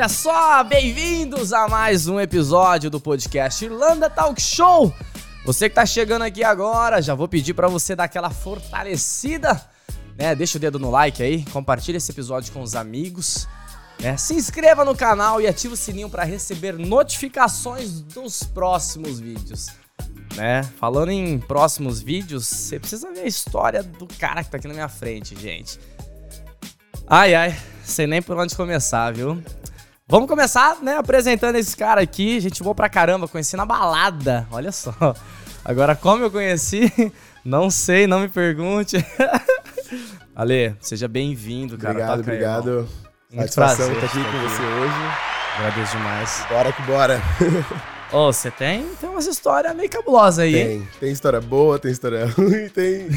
Olha só, bem-vindos a mais um episódio do podcast Irlanda Talk Show. Você que tá chegando aqui agora, já vou pedir para você dar aquela fortalecida, né? Deixa o dedo no like aí, compartilha esse episódio com os amigos, né? Se inscreva no canal e ativa o sininho para receber notificações dos próximos vídeos. Né? Falando em próximos vídeos, você precisa ver a história do cara que tá aqui na minha frente, gente. Ai, ai, sei nem por onde começar, viu? Vamos começar, né, apresentando esse cara aqui. Gente boa pra caramba, conheci na balada, olha só. Agora, como eu conheci, não sei, não me pergunte. Ale, seja bem-vindo, cara. Obrigado, Toca aí, obrigado. irmão. Muito Satisfação prazer estar aqui com você hoje. Agradeço demais. Bora que bora. Ô, você tem, tem umas histórias meio cabulosas aí? Tem, tem história boa, tem história ruim, tem,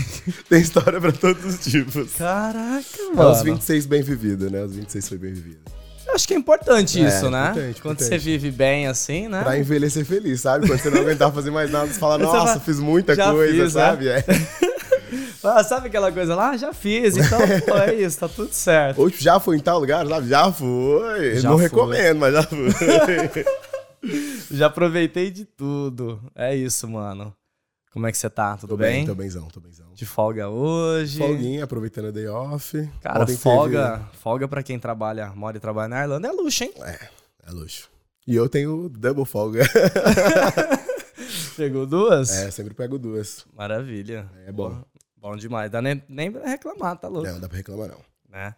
tem história pra todos os tipos. Caraca, É mano. os 26 bem vivido, né? Os 26 foi bem vivido. Eu acho que é importante É, isso, né? importante, Quando importante. você vive bem assim, né? Pra envelhecer feliz, sabe? Quando você não aguentar fazer mais nada, você fala, nossa, fiz muita "Já coisa, fiz, né?" sabe? É. Ah, sabe aquela coisa lá? Já fiz, então pô, é isso, tá tudo certo. Ou tipo, já foi em tal lugar, sabe? Já foi. Já não foi. recomendo, mas já foi. Já aproveitei de tudo. É isso, mano. Como é que você tá? Tudo tô bem? bem, tô benzão, tô benzão. De folga hoje. Folguinha, aproveitando a day off. Cara, Ontem folga, folga pra quem trabalha, mora e trabalha na Irlanda é luxo, hein? É, é luxo. E eu tenho double folga. Pegou duas? É, sempre pego duas. Maravilha. É bom. Bom demais. Dá nem, nem pra reclamar, tá louco. Não, não dá pra reclamar, não. né?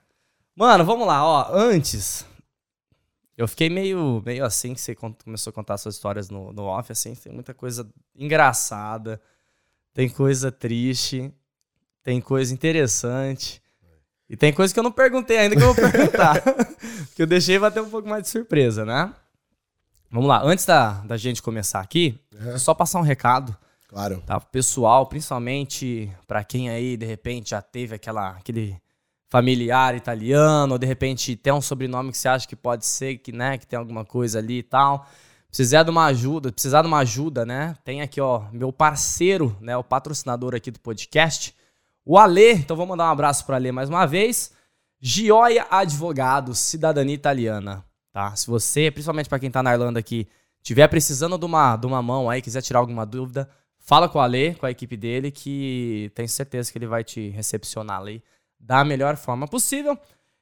Mano, vamos lá, ó. Antes, eu fiquei meio, meio assim que você começou a contar suas histórias no, no off, assim, tem muita coisa engraçada, tem coisa triste, tem coisa interessante. E tem coisa que eu não perguntei ainda que eu vou perguntar. que eu deixei bater um pouco mais de surpresa, né? Vamos lá, antes da, da gente começar aqui, Uhum. só passar um recado Claro. tá? Pessoal, principalmente pra quem aí de repente já teve aquela aquele familiar italiano, ou de repente tem um sobrenome que você acha que pode ser que, né, que tem alguma coisa ali e tal. Precisar de uma ajuda, precisar de uma ajuda, né? Tem aqui, ó, meu parceiro, né, o patrocinador aqui do podcast, o Ale. Então vou mandar um abraço para Ale mais uma vez. Gioia Advogados, cidadania italiana, tá? Se você, principalmente para quem tá na Irlanda aqui, tiver precisando de uma, de uma mão aí, quiser tirar alguma dúvida, fala com o Ale, com a equipe dele, que tenho certeza que ele vai te recepcionar ali da melhor forma possível.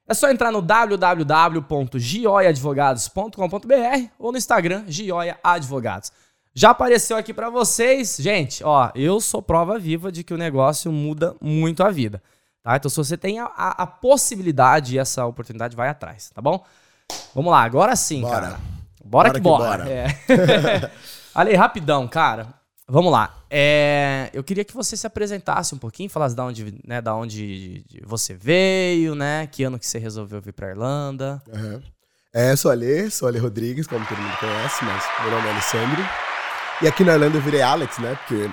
É só entrar no www.gioiadvogados.com.br ou no Instagram, Gioia Advogados. Já apareceu aqui pra vocês, gente, ó, eu sou prova viva de que o negócio muda muito a vida, tá? Então se você tem a, a- a possibilidade e essa oportunidade, vai atrás, tá bom? Vamos lá, agora sim, Bora. cara. Bora, que, Bora que bora. bora. É. Ale, rapidão, cara. Vamos lá. É, eu queria que você se apresentasse um pouquinho, falasse da onde, né, da onde você veio, né? Que ano que você resolveu vir pra Irlanda. Aham. É, sou Ale, sou Ale Rodrigues, como todo mundo conhece, mas meu nome é Alessandro. E aqui na Irlanda eu virei Alex, né? Porque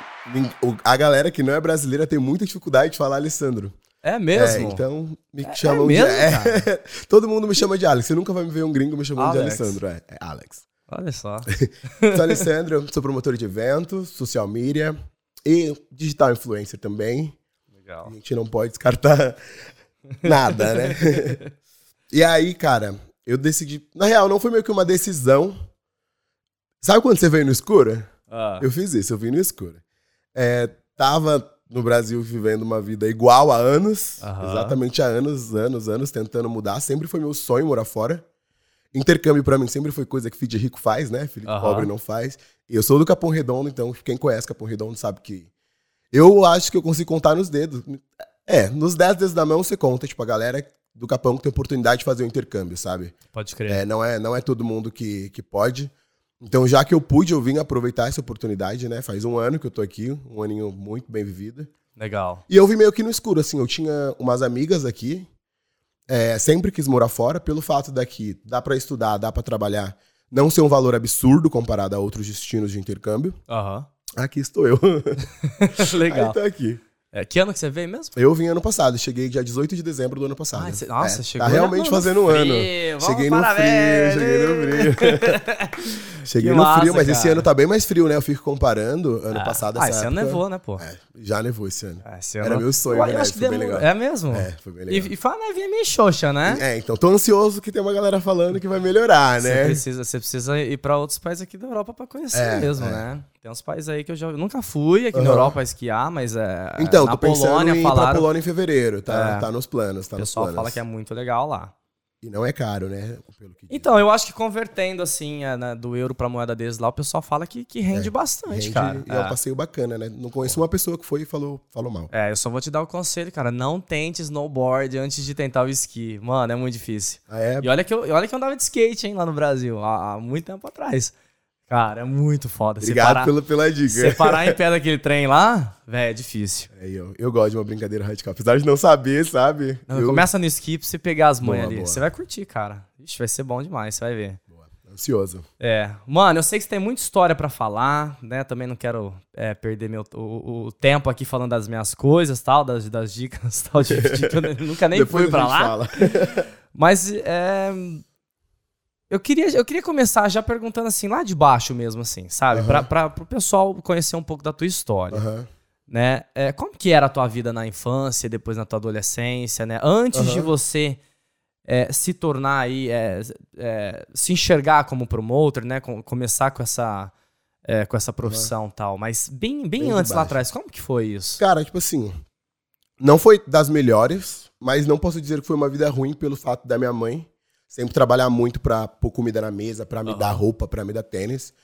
a galera que não é brasileira tem muita dificuldade de falar Alessandro. É mesmo? É, então me É- chamam é mesmo, de. É, todo mundo me chama de Alex. Você nunca vai me ver um gringo me chamando Alex. de Alessandro. É, é Alex. Olha só. Sou Alessandro, sou promotor de eventos, social media e digital influencer também. Legal. A gente não pode descartar nada, né? e aí, cara, eu decidi. Na real, não foi meio que uma decisão. Sabe quando você veio no escuro? Ah, Eu fiz isso, eu vim no escuro. É, tava no Brasil vivendo uma vida igual há anos, Aham. exatamente há anos, anos, anos, tentando mudar. Sempre foi meu sonho morar fora. Intercâmbio pra mim sempre foi coisa que filho de rico faz, né? Filho de Aham. pobre não faz. E eu sou do Capão Redondo, então quem conhece Capão Redondo sabe que eu acho que eu consigo contar nos dedos. É, nos dez dedos da mão você conta, tipo, a galera do Capão que tem oportunidade de fazer o intercâmbio, sabe? pode crer. É, não, é, não é todo mundo que, que pode. Então, já que eu pude, eu vim aproveitar essa oportunidade, né? Faz um ano que eu tô aqui, um aninho muito bem vivido. Legal. E eu vim meio que no escuro, assim, eu tinha umas amigas aqui, é, sempre quis morar fora, pelo fato daqui dá pra estudar, dá pra trabalhar, não ser um valor absurdo comparado a outros destinos de intercâmbio. Aham. Aqui estou eu. Legal. Aí tô aqui. É, que ano que você veio mesmo? Eu vim ano passado, cheguei dia 18 de dezembro do ano passado. Ai, cê- nossa, É, chegou Tá realmente fazendo um ano. Cheguei no frio, cheguei no frio. cheguei Que no massa, frio, mas esse cara. ano tá bem mais frio, né? Eu fico comparando ano Ah, passado ah, esse ano época. nevou, né, pô? É, Já nevou esse ano. Ah, esse Era ano- meu sonho, né? foi bem legal. É mesmo? É, foi bem legal. E, e foi uma nevinha meio xoxa, né? É, então tô ansioso que tem uma galera falando que vai melhorar, Você né? precisa, você precisa ir pra outros países aqui da Europa pra conhecer É, mesmo, é. né? Tem uns países aí que eu já nunca fui aqui na Aham. Europa a esquiar, mas é, Então, na tô pensando Polônia em ir pra falaram, Polônia em fevereiro, tá, É. tá nos planos, tá o nos pessoal planos. fala que é muito legal lá. E não é caro, né? Pelo que Então, eu acho que convertendo assim, é, né, do euro pra moeda deles lá, o pessoal fala que, que rende bastante, rende, cara. E é um É. passeio bacana, né? Não conheço uma pessoa que foi e falou, falou mal. É, eu só vou te dar o conselho, cara. Não tente snowboard antes de tentar o esqui. Mano, é muito difícil. Ah, é? E olha que eu, olha que eu andava de skate, hein, lá no Brasil, há, há muito tempo atrás. Cara, é muito foda. Obrigado Separar, pelo, pela dica. separar em pé daquele trem lá, velho, é difícil. É, eu, eu gosto de uma brincadeira radical. Apesar de não saber, sabe? Não, eu, Começa no pra você pegar as manhas ali. boa. Você vai curtir, cara. Ixi, vai ser bom demais, você vai ver. Boa, Ansioso. É. Mano, eu sei que você tem muita história pra falar, né? Também não quero é, perder meu, o, o tempo aqui falando das minhas coisas, tal, das, das dicas, tal, de, de que eu nunca nem Depois fui pra lá. fala. Mas é, eu, queria, eu queria começar já perguntando assim, lá de baixo mesmo, assim, sabe? Aham. Pra, pra, pro pessoal conhecer um pouco da tua história, Aham. né? É, como que era a tua vida na infância, depois na tua adolescência, né? Antes de Aham. você é, se tornar aí, é, é, se enxergar como promoter, né? Com- começar com essa, é, com essa profissão e tal. Mas bem, bem, Bem de antes lá atrás, como que foi isso? Cara, tipo assim, não foi das melhores, mas não posso dizer que foi uma vida ruim pelo fato da minha mãe sempre trabalhar muito pra pôr comida na mesa, pra me Aham. dar roupa, pra me dar tênis.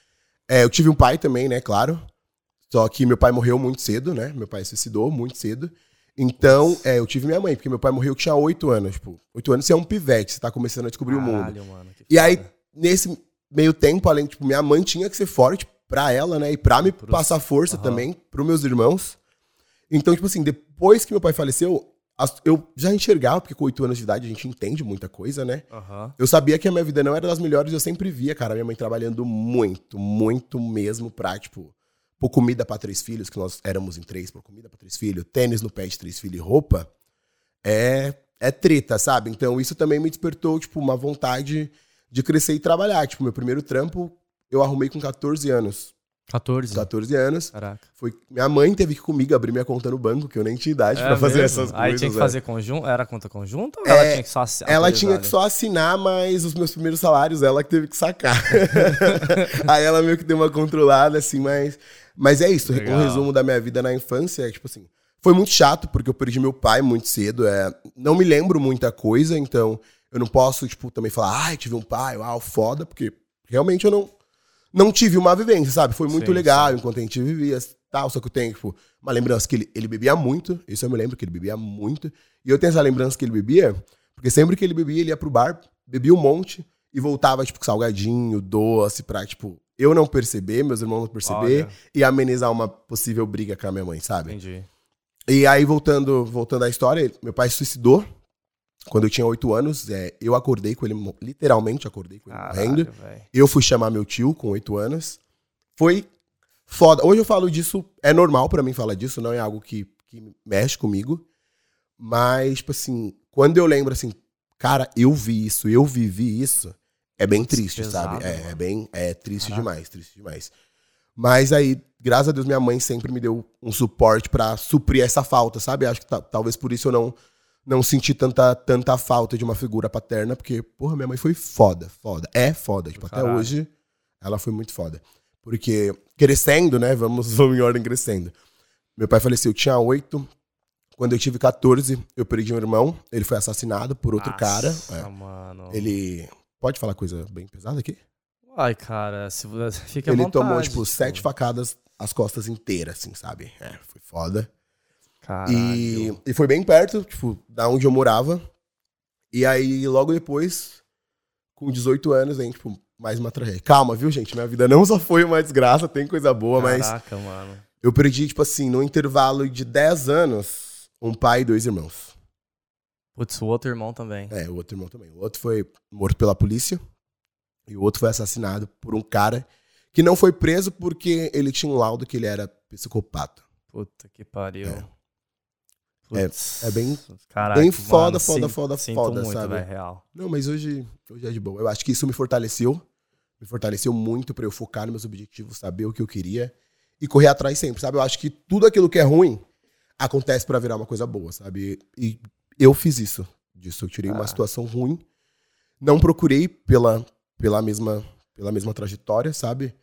É, eu tive um pai também, né, claro. Só que meu pai morreu muito cedo, né? Meu pai suicidou muito cedo. Então, é, eu tive minha mãe, porque meu pai morreu que tinha oito anos. Tipo, oito anos você é um pivete, você tá começando a descobrir o mundo. Caralho, mano, E aí, nesse meio tempo, além, tipo, minha mãe tinha que ser forte pra ela, né? E pra me Pros- passar força Aham. também, pros meus irmãos. Então, tipo assim, depois que meu pai faleceu, eu já enxergava, porque com oito anos de idade a gente entende muita coisa, né? Aham. Eu sabia que a minha vida não era das melhores, eu sempre via, cara, minha mãe trabalhando muito, muito mesmo pra, tipo, pôr comida pra três filhos, que nós éramos em três, pôr comida pra três filhos, tênis no pé de três filhos e roupa, é, é treta, sabe? Então isso também me despertou, tipo, uma vontade de crescer e trabalhar. Tipo, meu primeiro trampo eu arrumei com 14 anos. 14. 14 anos. Caraca. Foi, minha mãe teve que comigo abrir minha conta no banco, que eu nem tinha idade pra É fazer mesmo? essas coisas. Aí tinha que é. fazer conjunto? Era conta conjunta ou É, ela tinha que só assi- Ela tinha que ali? só assinar, mas os meus primeiros salários ela que teve que sacar. Aí ela meio que deu uma controlada, assim, mas. Mas é isso. Legal. Um resumo da minha vida na infância é, tipo assim. Foi muito chato, porque eu perdi meu pai muito cedo. É, não me lembro muita coisa, então eu não posso, tipo, também falar, ai, tive um pai, uau, foda, porque realmente eu não, não tive uma vivência, sabe? Foi muito Sim, legal enquanto a gente vivia tal, só que eu tenho, tipo, uma lembrança que ele, ele bebia muito, isso eu me lembro que ele bebia muito, e eu tenho essa lembrança que ele bebia, porque sempre que ele bebia, ele ia pro bar, bebia um monte e voltava, tipo, salgadinho, doce, pra, tipo, eu não perceber, meus irmãos não perceber, Olha. e amenizar uma possível briga com a minha mãe, sabe? Entendi. E aí, voltando, voltando à história, meu pai se suicidou quando eu tinha oito anos. É, eu acordei com ele, literalmente acordei com ele morrendo. Caralho, velho. Eu fui chamar meu tio com oito anos. Foi foda. Hoje eu falo disso, é normal pra mim falar disso, não é algo que, que mexe comigo. Mas, tipo assim, quando eu lembro assim, cara, eu vi isso, eu vivi isso, é bem Putz, triste, pesado, sabe? É, é bem, é triste Caraca. demais, triste demais. Mas aí, graças a Deus, minha mãe sempre me deu um suporte pra suprir essa falta, sabe? Acho que ta- talvez por isso eu não não senti tanta, tanta falta de uma figura paterna, porque, porra, minha mãe foi foda, foda. É foda. Tipo, até hoje, ela foi muito foda. Porque, crescendo, né? Vamos, vamos em ordem crescendo. Meu pai faleceu, eu tinha oito. Quando eu tive 14, eu perdi um irmão. Ele foi assassinado por outro cara. Nossa, É. mano. Ele. Pode falar coisa bem pesada aqui? Ai, cara, se fica ele vontade, tomou, tipo, sete facadas as costas inteiras, assim, sabe? É, foi foda. Caralho. E, e foi bem perto, tipo, da onde eu morava. E aí, logo depois, com 18 anos, hein, tipo, mais uma tragédia. Calma, viu, gente? Minha vida não só foi uma desgraça, tem coisa boa, mas Caraca, mano. eu perdi, tipo assim, no intervalo de 10 anos, um pai e dois irmãos. Putz, o outro irmão também. É, o outro irmão também. O outro foi morto pela polícia. E o outro foi assassinado por um cara que não foi preso porque ele tinha um laudo que ele era psicopata. Puta que pariu. É. Putz. é bem- Caraca, bem foda, mano, foda, sinto- foda, sinto foda, muito, sabe? velho, real. Não, mas hoje, hoje é de boa. Eu acho que isso me fortaleceu. Me fortaleceu muito pra eu focar nos meus objetivos, saber o que eu queria. e correr atrás sempre, sabe? Eu acho que tudo aquilo que é ruim acontece para virar uma coisa boa, sabe? E eu fiz isso. Disso eu tirei ah. uma situação ruim. Não procurei pela, pela, mesma, pela mesma trajetória, sabe?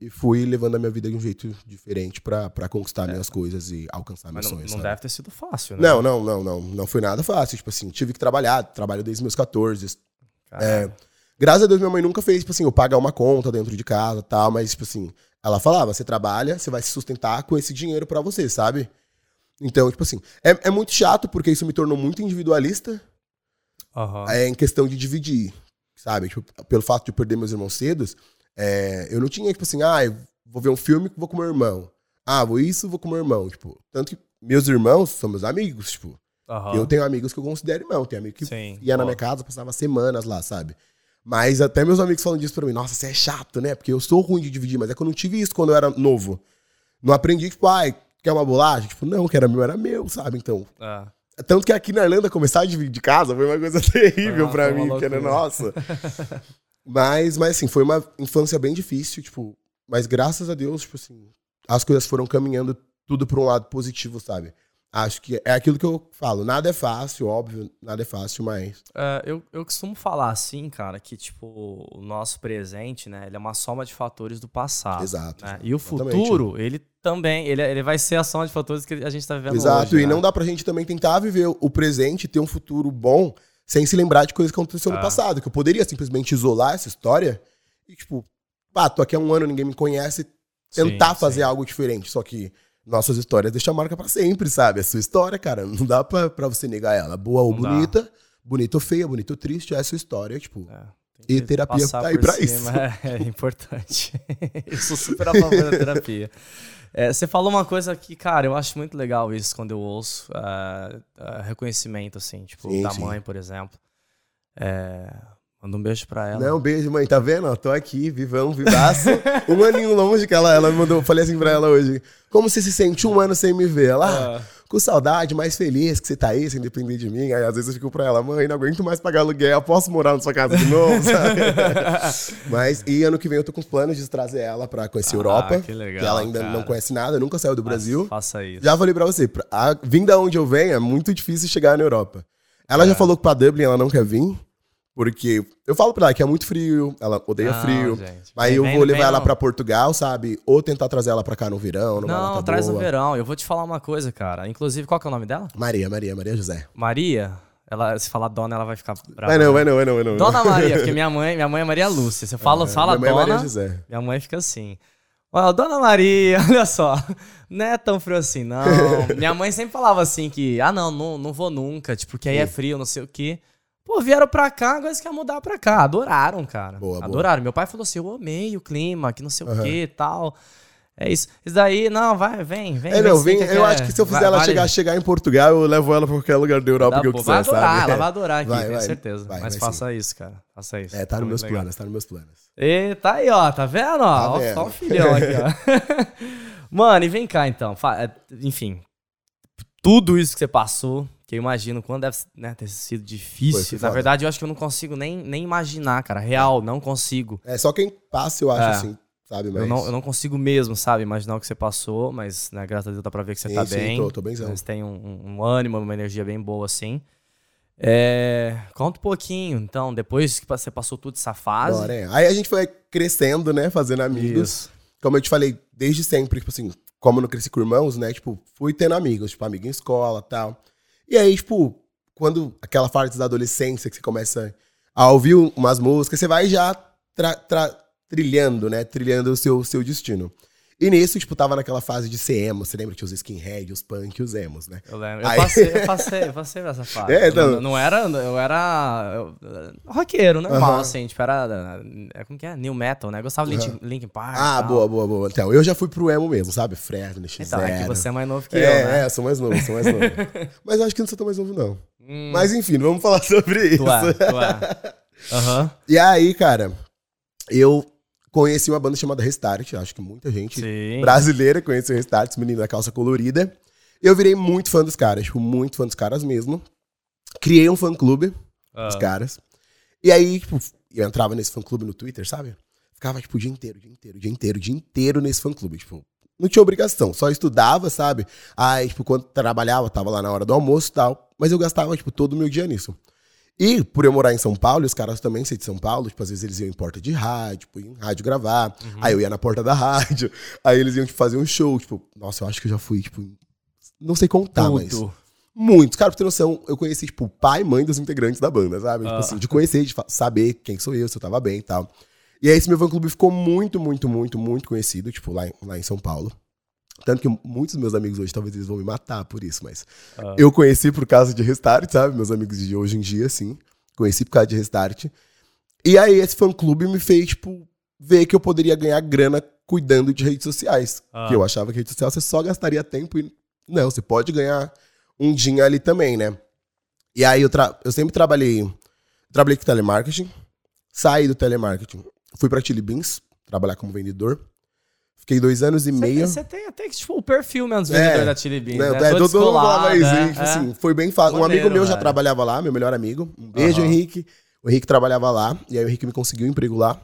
E fui levando a minha vida de um jeito diferente para conquistar é. minhas coisas e alcançar Mas meus não, sonhos. Não sabe? deve ter sido fácil, né? Não, não, não, não. Não foi nada fácil. Tipo assim, tive que trabalhar, trabalho desde meus 14. É, graças a Deus, minha mãe nunca fez, tipo assim, eu pagar uma conta dentro de casa tal, mas, tipo assim, ela falava: você trabalha, você vai se sustentar com esse dinheiro para você, sabe? Então, tipo assim, é, é muito chato porque isso me tornou muito individualista uhum. é, em questão de dividir, sabe? Tipo, pelo fato de perder meus irmãos cedos, é, eu não tinha, tipo assim, ah, vou ver um filme vou com meu irmão. Ah, vou isso, vou com meu irmão. Tipo, tanto que meus irmãos são meus amigos, tipo. Uhum. Eu tenho amigos que eu considero irmão. Tem amigo que Sim, ia na minha casa, passava semanas lá, sabe? Mas até meus amigos falam disso pra mim. Nossa, você é chato, né? Porque eu sou ruim de dividir, mas é que eu não tive isso quando eu era novo. Não aprendi, tipo, ai, quer uma bolacha? Tipo, não, que era meu, era meu, sabe? Então. Ah. Tanto que aqui na Irlanda começar a dividir de casa foi uma coisa terrível ah, pra mim, que era nossa. Mas, mas assim, foi uma infância bem difícil, tipo, mas graças a Deus, tipo assim, as coisas foram caminhando tudo para um lado positivo, sabe? Acho que é aquilo que eu falo. Nada é fácil, óbvio, nada é fácil, mas. É, eu, eu costumo falar assim, cara, que, tipo, o nosso presente, né, ele é uma soma de fatores do passado. Exato. Né? E o futuro, ele também, ele, ele vai ser a soma de fatores que a gente tá vivendo Exato, hoje, e né? não dá pra gente também tentar viver o presente ter um futuro bom sem se lembrar de coisas que aconteceram no é. passado. Que eu poderia simplesmente isolar essa história e, tipo, pá, tô aqui há um ano, ninguém me conhece, tentar sim, fazer sim. algo diferente. Só que nossas histórias deixam a marca para sempre, sabe? É sua história, cara. Não dá pra, pra você negar ela. Boa ou não bonita, dá. bonita ou feia, bonita ou triste, é a sua história, tipo. É. E terapia tá aí pra cima, isso. É, é importante. eu sou super a favor da terapia. É, você falou uma coisa que, cara, eu acho muito legal isso quando eu ouço. Uh, uh, reconhecimento, assim, tipo, sim, da sim. mãe, por exemplo. É, manda um beijo pra ela. Não, um beijo, mãe. Tá vendo? tô aqui, vivão, vivaço. um aninho longe que ela, ela mandou. Falei assim pra ela hoje. Como você se sente um ano sem me ver? Ela. Uh com saudade, mais feliz que você tá aí, sem depender de mim. Aí às vezes eu fico pra ela, mãe, não aguento mais pagar aluguel, posso morar na sua casa de novo, sabe? Mas, e ano que vem eu tô com planos de trazer ela pra conhecer a ah, Europa. Que legal. Que ela ainda cara. não conhece nada, nunca saiu do Brasil. faça isso. Já falei pra você, a, vindo da onde eu venho, é muito difícil chegar na Europa. Ela é. já falou que pra Dublin ela não quer vir. Porque eu falo pra ela que é muito frio, ela odeia não, frio. Gente. Aí eu vou levar ela para Portugal, sabe? Ou tentar trazer ela pra cá no verão. Não, traz boa. no verão. Eu vou te falar uma coisa, cara. Inclusive, qual que é o nome dela? Maria, Maria, Maria José. Maria? Ela, se falar dona, ela vai ficar brava. Vai não, vai não, vai não, vai não. Dona Maria, porque minha mãe, minha mãe é Maria Lúcia. Você fala, é, fala minha dona, é Maria José. minha mãe fica assim. Ó, Dona Maria, olha só, não é tão frio assim, não. minha mãe sempre falava assim que, ah, não, não, não vou nunca, tipo, porque aí é frio, não sei o quê. Pô, vieram pra cá, agora eles querem mudar pra cá. Adoraram, cara. Boa, Adoraram. Boa. Meu pai falou assim: eu amei o clima, que não sei uhum. o que e tal. É isso. Isso daí, não, vai, vem, vem. É, não, vem. eu acho que se eu fizer vai, ela vale... chegar, chegar em Portugal, eu levo ela pra qualquer lugar da Europa Dá, que eu quiser, vai adorar, sabe? Ela vai adorar aqui, vai, tenho vai, certeza. Mas faça sim. isso, cara. Faça isso. É, tá nos meus legal. planos, tá nos meus planos. E tá aí, ó, tá vendo? Ó, tá vendo. Ó, só o filhão aqui, ó. Mano, e vem cá então. É, enfim, tudo isso que você passou, que eu imagino quando deve né, ter sido difícil. Na verdade, eu acho que eu não consigo nem, nem imaginar, cara. Real, não consigo. É só quem passa, eu acho, é. assim, sabe? Mas... Eu, não, eu não consigo mesmo, sabe, imaginar o que você passou, mas, né, graças a Deus dá pra ver que você sim, tá sim, bem. Tô, tô bemzão. Você tem um, um, ânimo, uma energia bem boa, assim. É... Conta um pouquinho, então, depois que você passou tudo essa fase. Bora, é. Aí a gente foi crescendo, né, fazendo amigos. Isso. Como eu te falei, desde sempre, tipo assim, como eu não cresci com irmãos, né, tipo, fui tendo amigos, tipo, amigo em escola tal. E aí, tipo, quando aquela fase da adolescência que você começa a ouvir umas músicas, você vai já trilhando, né? Trilhando o seu, seu destino. E nisso, tipo, tava naquela fase de ser emo. Você lembra que tinha os skinhead, os punk e os emos, né? Eu lembro. Aí... Eu, passei, eu passei, eu passei nessa fase. É, então... não, não, era. Eu era. Eu, roqueiro, normal, -huh. assim. Tipo, era. É, como que é? New metal, né? Eu gostava de. Linkin, Park. Ah, boa, boa, boa. Então, eu já fui pro emo mesmo, sabe? Fresno, X0. Então, é que você é mais novo que é, eu. Né? É, sou mais novo, sou mais novo. Mas eu acho que não sou tão mais novo, não. Hum. Mas enfim, vamos falar sobre isso. Tu é, tu é. Uhum. E aí, cara, eu Conheci uma banda chamada Restart, acho que muita gente Sim. brasileira conhece o Restart, esse menino da calça colorida. Eu virei muito fã dos caras, tipo, muito fã dos caras mesmo. Criei um fã-clube ah. dos caras. E aí, tipo, eu entrava nesse fã-clube no Twitter, sabe? Ficava, tipo, o dia inteiro, o dia inteiro, o dia inteiro, o dia inteiro nesse fã-clube. Tipo, não tinha obrigação, só estudava, sabe? Aí, tipo, quando trabalhava, tava lá na hora do almoço e tal. Mas eu gastava, tipo, todo o meu dia nisso. E por eu morar em São Paulo, os caras também ser de São Paulo, tipo, às vezes eles iam em porta de rádio, tipo, em rádio gravar. Uhum. Aí eu ia na porta da rádio. Aí eles iam tipo, fazer um show, tipo, nossa, eu acho que eu já fui, tipo, não sei contar, Tudo. mas. Muitos. Cara, pra ter noção, eu conheci, tipo, o pai e mãe dos integrantes da banda, sabe? Tipo ah. assim, de conhecer, de saber quem sou eu, se eu tava bem e tal. E aí esse meu fã-clube ficou muito, muito, muito, muito conhecido, tipo, lá em, lá em São Paulo. Tanto que muitos meus amigos hoje, talvez eles vão me matar por isso, mas ah. eu conheci por causa de Restart, sabe? Meus amigos de hoje em dia, sim. Conheci por causa de Restart. E aí esse fã-clube me fez, tipo, ver que eu poderia ganhar grana cuidando de redes sociais. Ah. Que eu achava que rede social você só gastaria tempo e... Não, você pode ganhar um din ali também, né? E aí eu, tra... eu sempre trabalhei... Trabalhei com telemarketing. Saí do telemarketing. Fui pra Chili Beans, trabalhar como vendedor. Fiquei dois anos e meio. Você tem até tipo, o perfil mesmo dos vendedores é, da Chili Beans. Né? né? É, todo mundo. Né? Tipo assim, foi bem fácil. um amigo meu já trabalhava lá, meu melhor amigo. Um beijo, uhum. Henrique. O Henrique trabalhava lá. E aí o Henrique me conseguiu um emprego lá.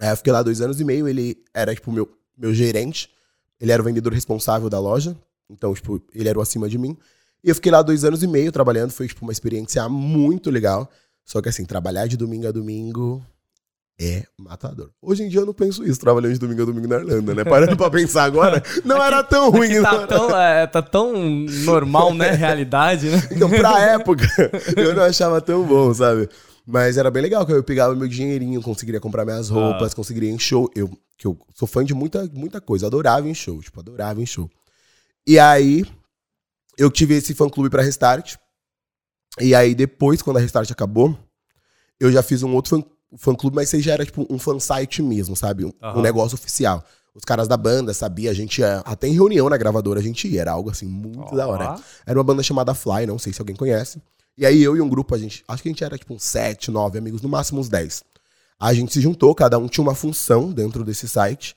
Aí eu fiquei lá dois anos e meio. Ele era, tipo, meu, meu gerente. Ele era o vendedor responsável da loja. Então, tipo, ele era o acima de mim. E eu fiquei lá dois anos e meio trabalhando. Foi, tipo, uma experiência muito legal. Só que, assim, trabalhar de domingo a domingo é matador. Hoje em dia eu não penso isso, trabalhando de domingo a domingo na Irlanda, né? Parando pra pensar agora, não era tão ruim. Tá tão, é, tá tão normal, né? Realidade, né? Então, pra época, eu não achava tão bom, sabe? Mas era bem legal, que eu pegava meu dinheirinho, conseguiria comprar minhas roupas, ah. conseguiria ir em show. Eu, que eu sou fã de muita, muita coisa, adorava em show, tipo, adorava em show. E aí, eu tive esse fã-clube pra Restart. E aí, depois, quando a Restart acabou, eu já fiz um outro fã fã-clube, mas você já era tipo um fansite mesmo, sabe? Um, uhum. um, negócio oficial. Os caras da banda sabia, a gente ia, até em reunião na gravadora a gente ia, era algo assim muito uhum. da hora. Era uma banda chamada Fly, não sei se alguém conhece. E aí eu e um grupo, a gente, acho que a gente era tipo uns 7, 9 amigos, no máximo uns 10. A gente se juntou, cada um tinha uma função dentro desse site.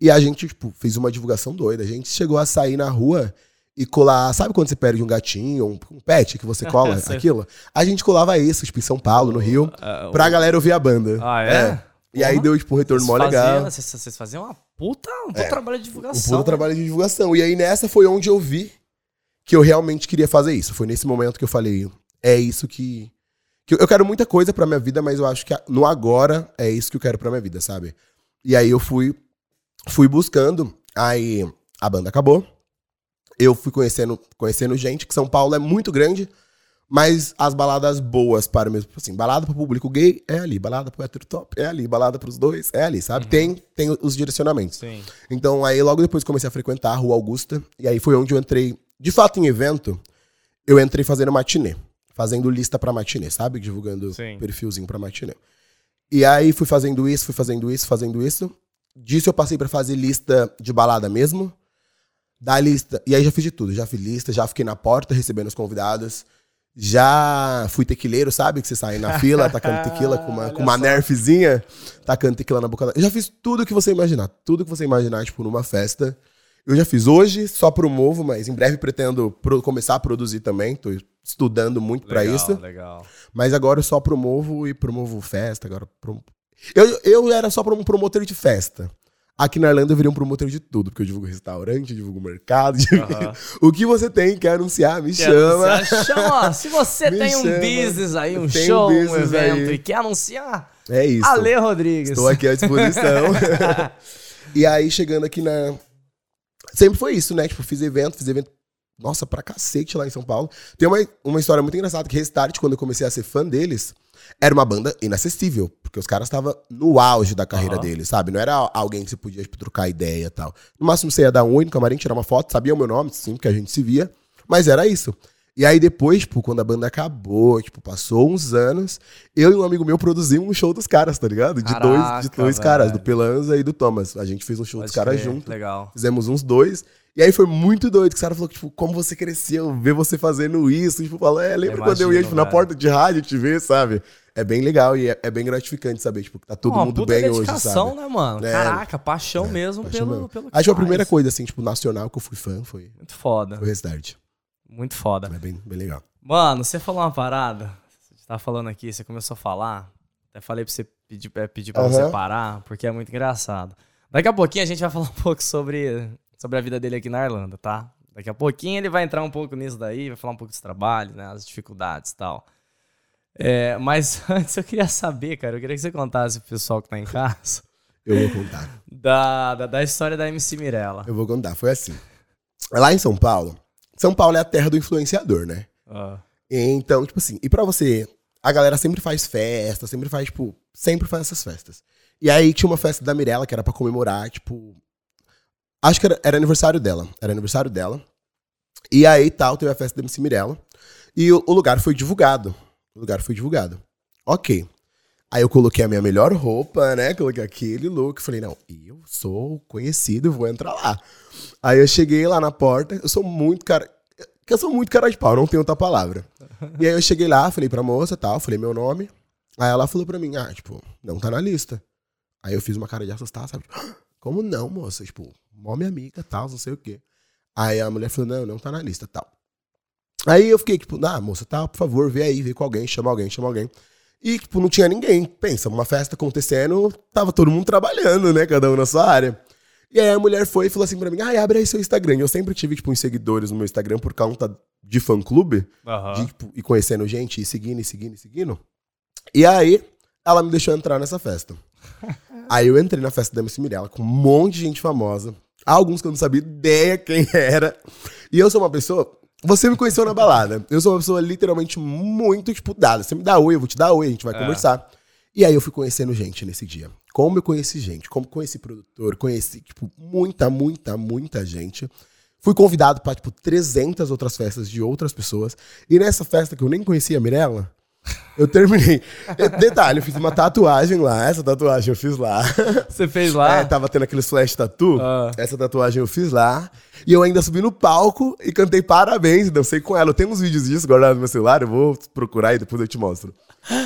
E a gente, tipo, fez uma divulgação doida. A gente chegou a sair na rua e colar. Sabe quando você perde um gatinho, um, um pet que você cola aquilo? A gente colava isso, tipo, em São Paulo, no Rio, uh, pra uh, galera ouvir a banda. Ah, é? é. E aí deu, tipo, um retorno mó legal. Vocês faziam uma puta, um puta é, trabalho de divulgação. Um puta né? trabalho de divulgação. E aí nessa foi onde eu vi que eu realmente queria fazer isso. Foi nesse momento que eu falei, é isso que. que eu quero muita coisa pra minha vida, mas eu acho que no agora é isso que eu quero pra minha vida, sabe? E aí eu fui, fui buscando, aí a banda acabou eu fui conhecendo, conhecendo gente, que São Paulo é muito grande, mas as baladas boas para o mesmo, assim, balada para o público gay é ali, balada para o hétero top é ali, balada para os dois é ali, sabe? Uhum. Tem, tem os direcionamentos. Sim. Então aí logo depois comecei a frequentar a Rua Augusta, e aí foi onde eu entrei, de fato em evento, eu entrei fazendo matinê, fazendo lista para matinê, sabe? Divulgando Sim. perfilzinho para matinê. E aí fui fazendo isso, fui fazendo isso, fazendo isso. Disso eu passei para fazer lista de balada mesmo da lista. E aí já fiz de tudo. Já fiz lista, já fiquei na porta recebendo os convidados. Já fui tequileiro, sabe? Que você sai na fila, tacando tequila com uma, com uma nerfzinha, tacando tequila na boca. Eu já fiz tudo que você imaginar. Tudo que você imaginar, tipo, numa festa. Eu já fiz hoje, só promovo, mas em breve pretendo pro, começar a produzir também. Tô estudando muito para isso. Legal. Mas agora eu só promovo e promovo festa. Agora prom... eu, eu era só um promotor de festa. Aqui na Irlanda eu virei um promotor de tudo, porque eu divulgo restaurante, divulgo mercado. Divulgo... o que você tem que anunciar, me quer chama. Anunciar, chama. Se você tem chama. um business aí, um show, um, um evento aí. e quer anunciar, é isso. Ale Rodrigues. Estou aqui à disposição. e aí, chegando aqui na. Sempre foi isso, né? Tipo, fiz evento, fiz evento. Nossa, pra cacete lá em São Paulo. Tem uma, uma história muito engraçada que Restart, quando eu comecei a ser fã deles, era uma banda inacessível, porque os caras estavam no auge da carreira uhum. deles, sabe? Não era alguém que você podia tipo, trocar ideia e tal. No máximo você ia dar um oi no camarim, tirar uma foto, sabia o meu nome, sim, porque a gente se via, mas era isso. E aí depois, tipo, quando a banda acabou, tipo, passou uns anos, eu e um amigo meu produzimos um show dos caras, tá ligado? De Caraca, dois, de dois caras, do Pelanza e do Thomas. A gente fez um show Pode dos caras junto. Legal. Fizemos uns dois. E aí foi muito doido, que o cara falou, tipo, como você cresceu, ver você fazendo isso. Tipo, falou, é, lembra quando eu ia tipo, na porta de rádio te ver, sabe? É bem legal e é, é bem gratificante saber, tipo, que tá todo mundo bem hoje, sabe? né, mano? É, Caraca, paixão é, mesmo paixão pelo, mesmo. pelo Acho que a primeira coisa, assim, tipo, nacional que eu fui fã foi... Muito foda. Foi Restart. Muito foda. É bem, bem legal. Mano, você falou uma parada, você tá falando aqui, você começou a falar, até falei pra você pedir, é, pedir pra uhum. você parar, porque é muito engraçado. Daqui a pouquinho a gente vai falar um pouco sobre sobre a vida dele aqui na Irlanda, tá? Daqui a pouquinho ele vai entrar um pouco nisso daí, vai falar um pouco dos trabalhos, né? As dificuldades e tal. É, mas antes eu queria saber, cara, eu queria que você contasse pro pessoal que tá em casa. Eu vou contar. Da, da, da história da MC Mirella. Eu vou contar. Foi assim. Lá em São Paulo, São Paulo é a terra do influenciador, né? Ah. Então, tipo assim, e pra você, a galera sempre faz festa, sempre faz, tipo, sempre faz essas festas. E aí tinha uma festa da Mirella que era pra comemorar, tipo. Acho que era, era aniversário dela. Era aniversário dela. E aí tal, teve a festa da MC Mirella. E o, o lugar foi divulgado. O lugar foi divulgado. Ok. Aí eu coloquei a minha melhor roupa, né? Coloquei aquele look. Falei, não, eu sou conhecido, vou entrar lá. Aí eu cheguei lá na porta. Eu sou muito cara. Eu sou muito cara de pau, não tenho outra palavra. E aí eu cheguei lá, falei pra moça tal, falei meu nome. Aí ela falou pra mim, ah, tipo, não tá na lista. Aí eu fiz uma cara de assustar, sabe? Como não, moça? Tipo, mó minha amiga, tal, não sei o quê. Aí a mulher falou, não, não tá na lista, tal. Aí eu fiquei, tipo, ah, moça, tá, por favor, vê aí, vê com alguém, chama alguém, chama alguém. E, tipo, não tinha ninguém. Pensa, uma festa acontecendo, tava todo mundo trabalhando, né? Cada um na sua área. E aí a mulher foi e falou assim pra mim, ah, abre aí seu Instagram. Eu sempre tive, tipo, uns seguidores no meu Instagram por conta de fã-clube. Aham. De, tipo, e conhecendo gente, e seguindo, e seguindo, e seguindo. E aí, ela me deixou entrar nessa festa. aí eu entrei na festa da MC Mirella com um monte de gente famosa. Alguns que eu não sabia ideia quem era. E eu sou uma pessoa. Você me conheceu na balada. Eu sou uma pessoa literalmente muito, tipo, dada. Você me dá oi, eu vou te dar oi, a gente vai É. conversar. E aí eu fui conhecendo gente nesse dia. Como eu conheci gente, como conheci produtor, conheci, tipo, muita, muita, muita gente. Fui convidado para tipo, 300 outras festas de outras pessoas. E nessa festa que eu nem conhecia a Mirella, eu terminei. Detalhe, eu fiz uma tatuagem lá. Essa tatuagem eu fiz lá. Você fez lá? É, tava tendo aqueles flash tattoo. Ah. Essa tatuagem eu fiz lá. E eu ainda subi no palco e cantei parabéns dancei com ela. Eu tenho uns vídeos disso guardados no meu celular, eu vou procurar e depois eu te mostro.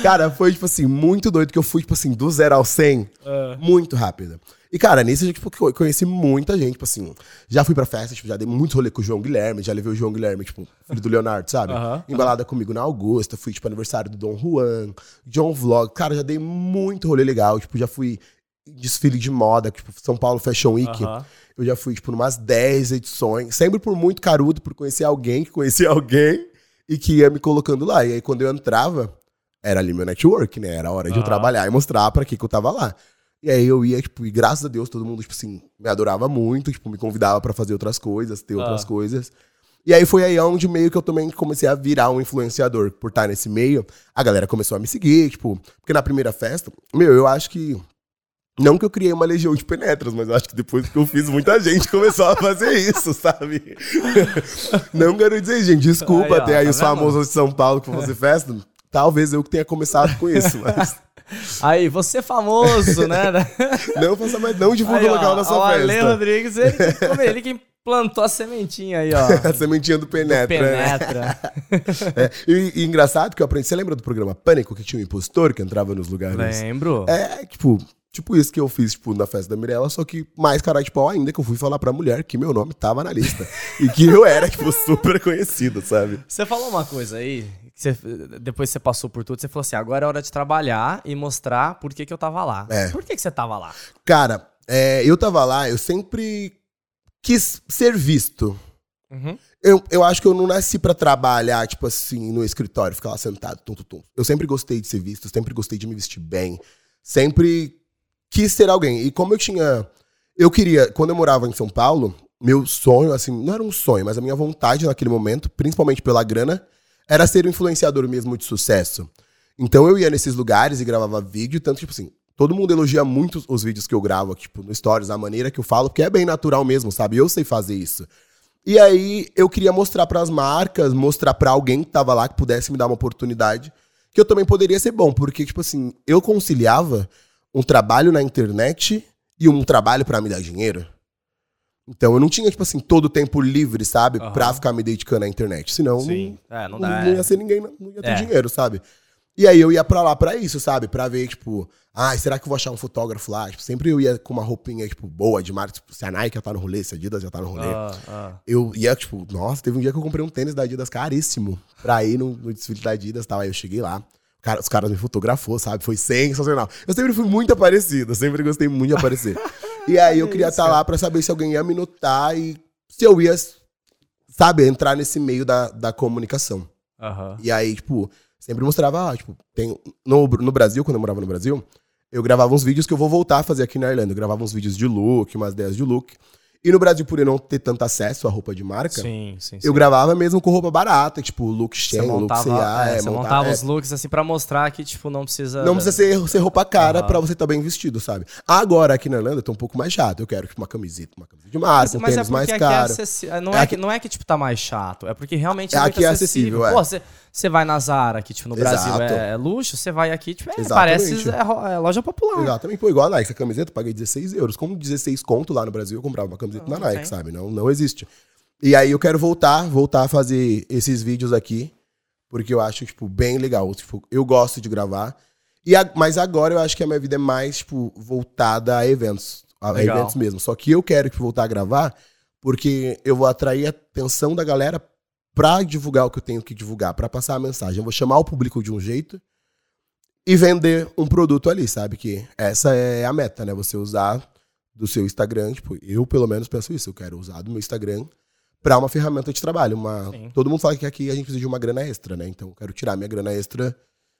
Cara, foi, tipo assim, muito doido que eu fui, tipo assim, do zero ao 100, Ah. muito rápido. E, cara, nisso eu tipo, co- conheci muita gente, tipo assim, já fui pra festa, tipo, já dei muito rolê com o João Guilherme, já levei o João Guilherme, tipo, filho do Leonardo, sabe? Aham, Embalada comigo na Augusta, fui, tipo, aniversário do Dom Juan, John Vlog, cara, já dei muito rolê legal, tipo, já fui em desfile de moda, tipo, São Paulo Fashion Week, Aham. eu já fui, tipo, umas 10 edições, sempre por muito carudo, por conhecer alguém que conhecia alguém e que ia me colocando lá. E aí, quando eu entrava, era ali meu network, né? Era a hora de eu Aham. trabalhar e mostrar pra que que eu tava lá. E aí eu ia, tipo, e graças a Deus todo mundo, tipo assim, me adorava muito, tipo, me convidava pra fazer outras coisas, ter outras Ah. coisas. E aí foi aí onde meio que eu também comecei a virar um influenciador. Por estar nesse meio, a galera começou a me seguir, tipo, porque na primeira festa, meu, eu acho que não que eu criei uma legião de penetras, mas eu acho que depois que eu fiz, muita gente começou a fazer isso, sabe? Não quero dizer, gente, desculpa Aí, ó, até aí tá os famosos de São Paulo que vão fazer festa. Talvez eu que tenha começado com isso, mas Aí, você é famoso, né? não faça mais, não divulga Aí, o local ó, da o sua Ale festa. Rodrigues, ele que, come- ele que plantou a sementinha aí, ó. A sementinha do penetra. né? Penetra. É, E, e engraçado que eu aprendi. Você lembra do programa Pânico que tinha um impostor que entrava nos lugares? Lembro. É, tipo, tipo isso que eu fiz, tipo, na festa da Mirella, só que mais cara de pau ainda, que eu fui falar pra mulher que meu nome tava na lista. e que eu era, tipo, super conhecido, sabe? Você falou uma coisa aí, você- depois que você passou por tudo, você falou assim, agora é hora de trabalhar e mostrar por que, que eu tava lá. É. Por que, que você tava lá? Cara, é, eu tava lá, eu sempre quis ser visto. Uhum. Eu, eu acho que eu não nasci pra trabalhar, tipo assim, no escritório, ficar lá sentado, tum, tum, tum. Eu sempre gostei de ser visto, sempre gostei de me vestir bem, sempre quis ser alguém. E como eu tinha. Eu queria, quando eu morava em São Paulo, meu sonho, assim, não era um sonho, mas a minha vontade naquele momento, principalmente pela grana, era ser um influenciador mesmo de sucesso. Então eu ia nesses lugares e gravava vídeo, tanto tipo assim, todo mundo elogia muito os vídeos que eu gravo, tipo, no Stories, a maneira que eu falo, porque é bem natural mesmo, sabe? Eu sei fazer isso. E aí eu queria mostrar pras marcas, mostrar pra alguém que tava lá que pudesse me dar uma oportunidade, que eu também poderia ser bom, porque tipo assim, eu conciliava um trabalho na internet e um trabalho pra me dar dinheiro. Então eu não tinha tipo assim todo o tempo livre, sabe, Aham. Pra ficar me dedicando à internet, senão Sim. É, não não, dá. não é. ia ser ninguém, não ia ter É. dinheiro, sabe? E aí eu ia pra lá pra isso, sabe? Pra ver, tipo, ah, será que eu vou achar um fotógrafo lá? Tipo, sempre eu ia com uma roupinha, tipo, boa de marca, tipo, se a Nike já tá no rolê, se a Adidas já tá no rolê. Ah, ah. Eu ia, tipo, nossa, teve um dia que eu comprei um tênis da Adidas caríssimo pra ir no, no desfile da Adidas e tal. Aí eu cheguei lá, cara- os caras me fotografou, sabe? Foi sensacional. Eu sempre fui muito aparecido, eu sempre gostei muito de aparecer. E aí eu queria estar tá lá pra saber se alguém ia me notar e se eu ia, sabe, entrar nesse meio da, da comunicação. Aham. E aí, tipo, sempre mostrava, ah, tipo, tem. No, no Brasil, quando eu morava no Brasil, eu gravava uns vídeos que eu vou voltar a fazer aqui na Irlanda. Eu gravava uns vídeos de look, umas ideias de look. E no Brasil, por eu não ter tanto acesso à roupa de marca, Sim, sim, sim. eu gravava mesmo com roupa barata, tipo look Shein, look montava, C&A, é, é, você monta- montava é. os looks assim pra mostrar que, tipo, não precisa. Não precisa ser, ser roupa cara Aham. pra você estar bem vestido, sabe? Agora, aqui na Irlanda, tá um pouco mais chato. Eu quero tipo, uma camiseta, uma camiseta de marca, um Mas é tênis mais aqui é caro. acessível. Não É é, aqui- que, não é que, tipo, tá mais chato. É porque realmente É, é, aqui é acessível. acessível, é. Pô, você, você vai na Zara, aqui, tipo, no Brasil é, é luxo, você vai aqui, tipo, é, parece é, é loja popular. Exatamente, pô, igual a Nike, essa camiseta eu paguei 16 euros. Como 16 conto lá no Brasil, eu comprava uma camiseta Não, na Nike, tem. sabe? Não, não existe. E aí eu quero voltar, voltar a fazer esses vídeos aqui, porque eu acho, tipo, bem legal. Tipo, eu gosto de gravar. E a- mas agora eu acho que a minha vida é mais, tipo, voltada a eventos. A eventos mesmo. Só que eu quero tipo, voltar a gravar, porque eu vou atrair a atenção da galera pra divulgar o que eu tenho que divulgar, pra passar a mensagem. Eu vou chamar o público de um jeito e vender um produto ali, sabe? Que essa é a meta, né? Você usar do seu Instagram, tipo, eu pelo menos penso isso, eu quero usar do meu Instagram pra uma ferramenta de trabalho, uma Sim. todo mundo fala que aqui a gente precisa de uma grana extra, né? Então eu quero tirar minha grana extra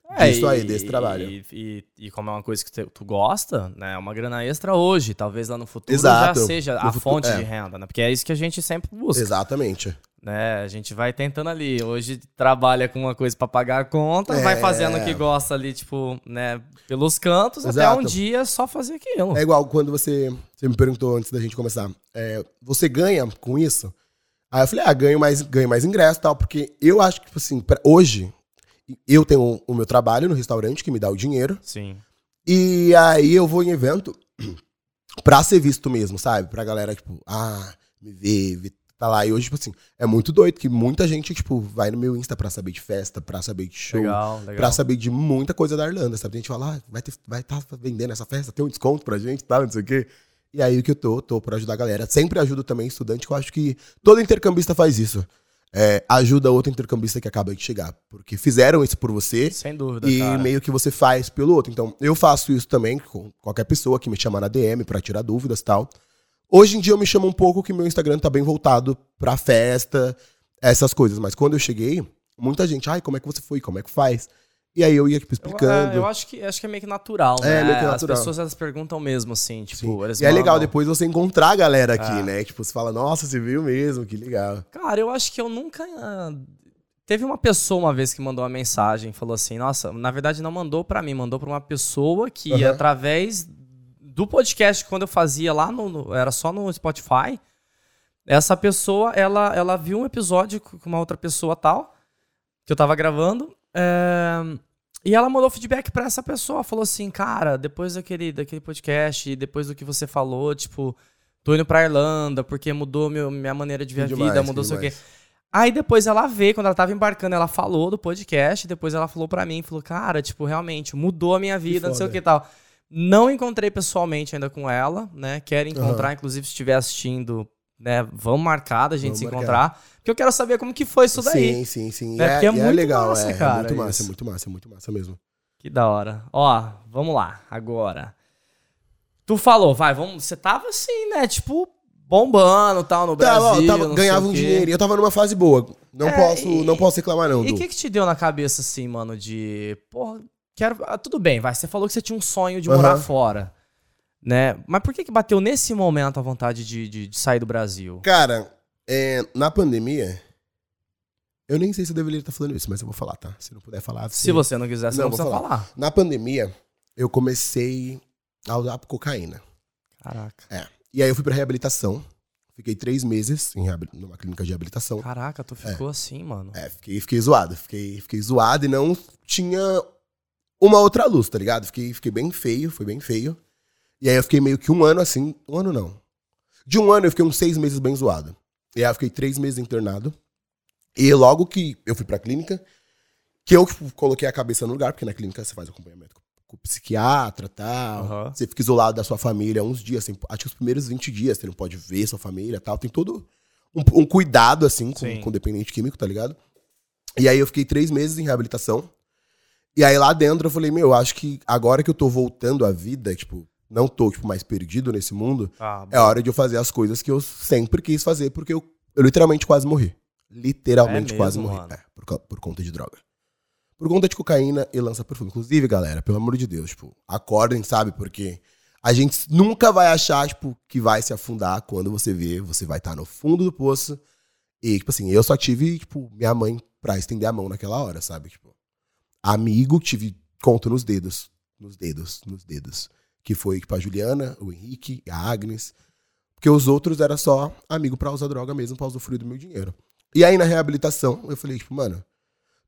É, disso e- aí, desse trabalho. E, e- e como é uma coisa que tu, tu gosta, né? É uma grana extra hoje. Talvez lá no futuro Exato. já seja No a futuro- fonte é. de renda, né? Porque é isso que a gente sempre busca. Exatamente. Né? A gente vai tentando ali. Hoje trabalha com uma coisa pra pagar a conta, É. vai fazendo o que gosta ali, tipo, né, pelos cantos, até Exato. um dia só fazer aquilo. É igual quando você, você me perguntou antes da gente começar, é, você ganha com isso? Aí eu falei, ah, ganho mais, ganho mais ingresso e tal, porque eu acho que, tipo assim, pra- hoje, eu tenho o meu trabalho no restaurante que me dá o dinheiro, Sim. e aí eu vou em evento pra ser visto mesmo, sabe? Pra galera, tipo, ah, me ver tá lá. E hoje, tipo assim, é muito doido que muita gente, tipo, vai no meu Insta pra saber de festa, pra saber de show, Legal, legal. pra saber de muita coisa da Irlanda, sabe? Tem gente fala, ah, vai estar vai tá vendendo essa festa, tem um desconto pra gente, tá? Não sei o quê. E aí o que eu tô, tô pra ajudar a galera. Sempre ajudo também estudante, que eu acho que todo intercambista faz isso. É, ajuda outro intercambista que acaba de chegar. Porque fizeram isso por você Sem dúvida, e cara. meio que você faz pelo outro. Então, eu faço isso também com qualquer pessoa que me chama na DM pra tirar dúvidas e tal. Hoje em dia eu me chamo um pouco que meu Instagram tá bem voltado pra festa, essas coisas. Mas quando eu cheguei, muita gente, ai, como é que você foi? Como é que faz? E aí eu ia, tipo, Eu, explicando. é, eu acho, que, acho que é meio que natural, É, né? meio que As natural. pessoas elas perguntam mesmo, assim, tipo, E é legal depois você encontrar a galera aqui, Ah. né? Tipo, você fala, nossa, você viu mesmo, que legal. Cara, eu acho que eu nunca. ah, Teve uma pessoa uma vez que mandou uma mensagem, falou assim: Nossa, na verdade não mandou pra mim, mandou pra uma pessoa que, Aham. através do podcast, quando eu fazia lá no, no- Era só no Spotify. Essa pessoa, ela, ela viu um episódio com uma outra pessoa tal, que eu tava gravando. é, e ela mandou feedback pra essa pessoa. Falou assim: Cara, depois daquele, daquele podcast, depois do que você falou, tipo, tô indo pra Irlanda porque mudou meu, minha maneira de ver a vida, mudou sei o quê. Aí depois ela veio, quando ela tava embarcando, ela falou do podcast, depois ela falou pra mim, falou, cara, tipo, realmente, mudou a minha vida, não sei o que tal. Não encontrei pessoalmente ainda com ela, né? Quero encontrar, inclusive, se estiver assistindo, né? Vamos marcar da gente Vamos se marcar. encontrar. Porque eu quero saber como que foi isso daí. Sim, sim, sim. É, É, porque é e muito legal, massa, é, cara, É muito massa, isso. é muito massa, é muito massa mesmo. Que da hora. Ó, vamos lá, agora. Tu falou, vai, vamos. Você tava assim, né? Tipo, bombando tal no Tava, Brasil. tava- não sei ganhava um dinheiro. Eu tava numa fase boa. Não, É, posso, e- não posso reclamar, não. E o que, que te deu na cabeça, assim, mano, de. Porra, quero. ah, tudo bem, vai. Você falou que você tinha um sonho de morar Aham. fora. Né? Mas por que, que bateu nesse momento a vontade de, de, de sair do Brasil? Cara, é, na pandemia. Eu nem sei se eu deveria estar falando isso, mas eu vou falar, tá? Se não puder falar. Se você não quiser, você não, Não, precisa falar. falar. Na pandemia, eu comecei a usar cocaína. Caraca. É. E aí eu fui pra reabilitação. Fiquei três meses em numa clínica de reabilitação. Caraca, tu ficou assim, mano. É, fiquei, fiquei zoado. Fiquei, fiquei zoado e não tinha uma outra luz, tá ligado? Fiquei, fiquei bem feio, foi bem feio. E aí eu fiquei meio que um ano assim. Um ano não. De um ano eu fiquei uns seis meses bem zoado. E aí eu fiquei três meses internado. E logo que eu fui pra clínica, que eu tipo, coloquei a cabeça no lugar, porque na clínica você faz acompanhamento com, com o psiquiatra e tal. Aham. Você fica isolado da sua família uns dias, assim, acho que os primeiros 20 dias você não pode ver sua família e tal. Tem todo um, um cuidado, assim, Sim. com, com dependente químico, tá ligado? E aí eu fiquei três meses em reabilitação. E aí lá dentro eu falei, meu, eu acho que agora que eu tô voltando à vida, tipo, não tô, tipo, mais perdido nesse mundo, Ah, é hora de eu fazer as coisas que eu sempre quis fazer, porque eu, eu literalmente quase morri. Literalmente É quase mesmo, morri. mano? É, por, por conta de droga. Por conta de cocaína e lança perfume. Inclusive, galera, pelo amor de Deus, tipo, acordem, sabe? Porque a gente nunca vai achar, tipo, que vai se afundar quando você vê, você vai estar no fundo do poço. E, tipo assim, eu só tive, tipo, minha mãe pra estender a mão naquela hora, sabe? Tipo, amigo, tive conto nos dedos. Nos dedos, nos dedos. Que foi, tipo, a Juliana, o Henrique, a Agnes. Porque os outros era só amigo pra usar droga mesmo, pra usufruir do meu dinheiro. E aí, na reabilitação, eu falei, tipo, mano,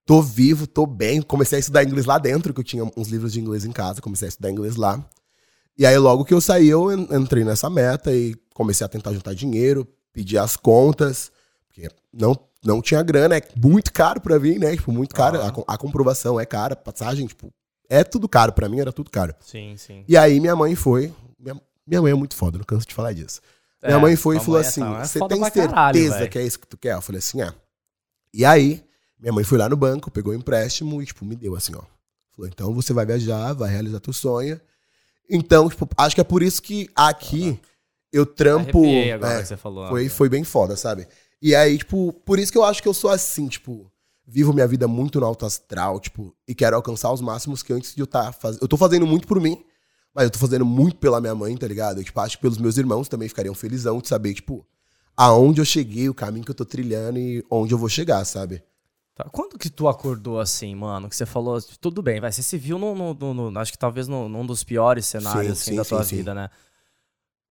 tô vivo, tô bem. Comecei a estudar inglês lá dentro, que eu tinha uns livros de inglês em casa, comecei a estudar inglês lá. E aí, logo que eu saí, eu en- entrei nessa meta e comecei a tentar juntar dinheiro, pedir as contas, porque não, não tinha grana, é muito caro pra mim, né? Tipo, muito caro. Ah. A, a comprovação é cara, passagem, tipo, é tudo caro pra mim, era tudo caro. Sim, sim. E aí, minha mãe foi. Minha, minha mãe é muito foda, não canso de falar disso. Minha É, mãe foi e falou é- assim: é Você foda tem certeza caralho, velho." que é isso que tu quer? Eu falei assim: É. E aí, minha mãe foi lá no banco, pegou o empréstimo e, tipo, me deu assim: Ó. Falou: Então você vai viajar, vai realizar teu sonho. Então, tipo, acho que é por isso que aqui eu trampo. Agora é, que você falou. foi, né? foi bem foda, sabe? E aí, tipo, por isso que eu acho que eu sou assim, tipo, vivo minha vida muito no alto astral, tipo, e quero alcançar os máximos que antes de eu estar fazendo. Eu tô fazendo muito por mim, mas eu tô fazendo muito pela minha mãe, tá ligado? Eu, tipo, acho que pelos meus irmãos também ficariam felizão de saber, tipo, aonde eu cheguei, o caminho que eu tô trilhando e onde eu vou chegar, sabe? Tá, Quando que tu acordou assim, mano? Que você falou, tudo bem, vai, você se viu no, no- no- no- acho que talvez num dos piores cenários Sim, assim, sim, da tua sim, sim. vida, né?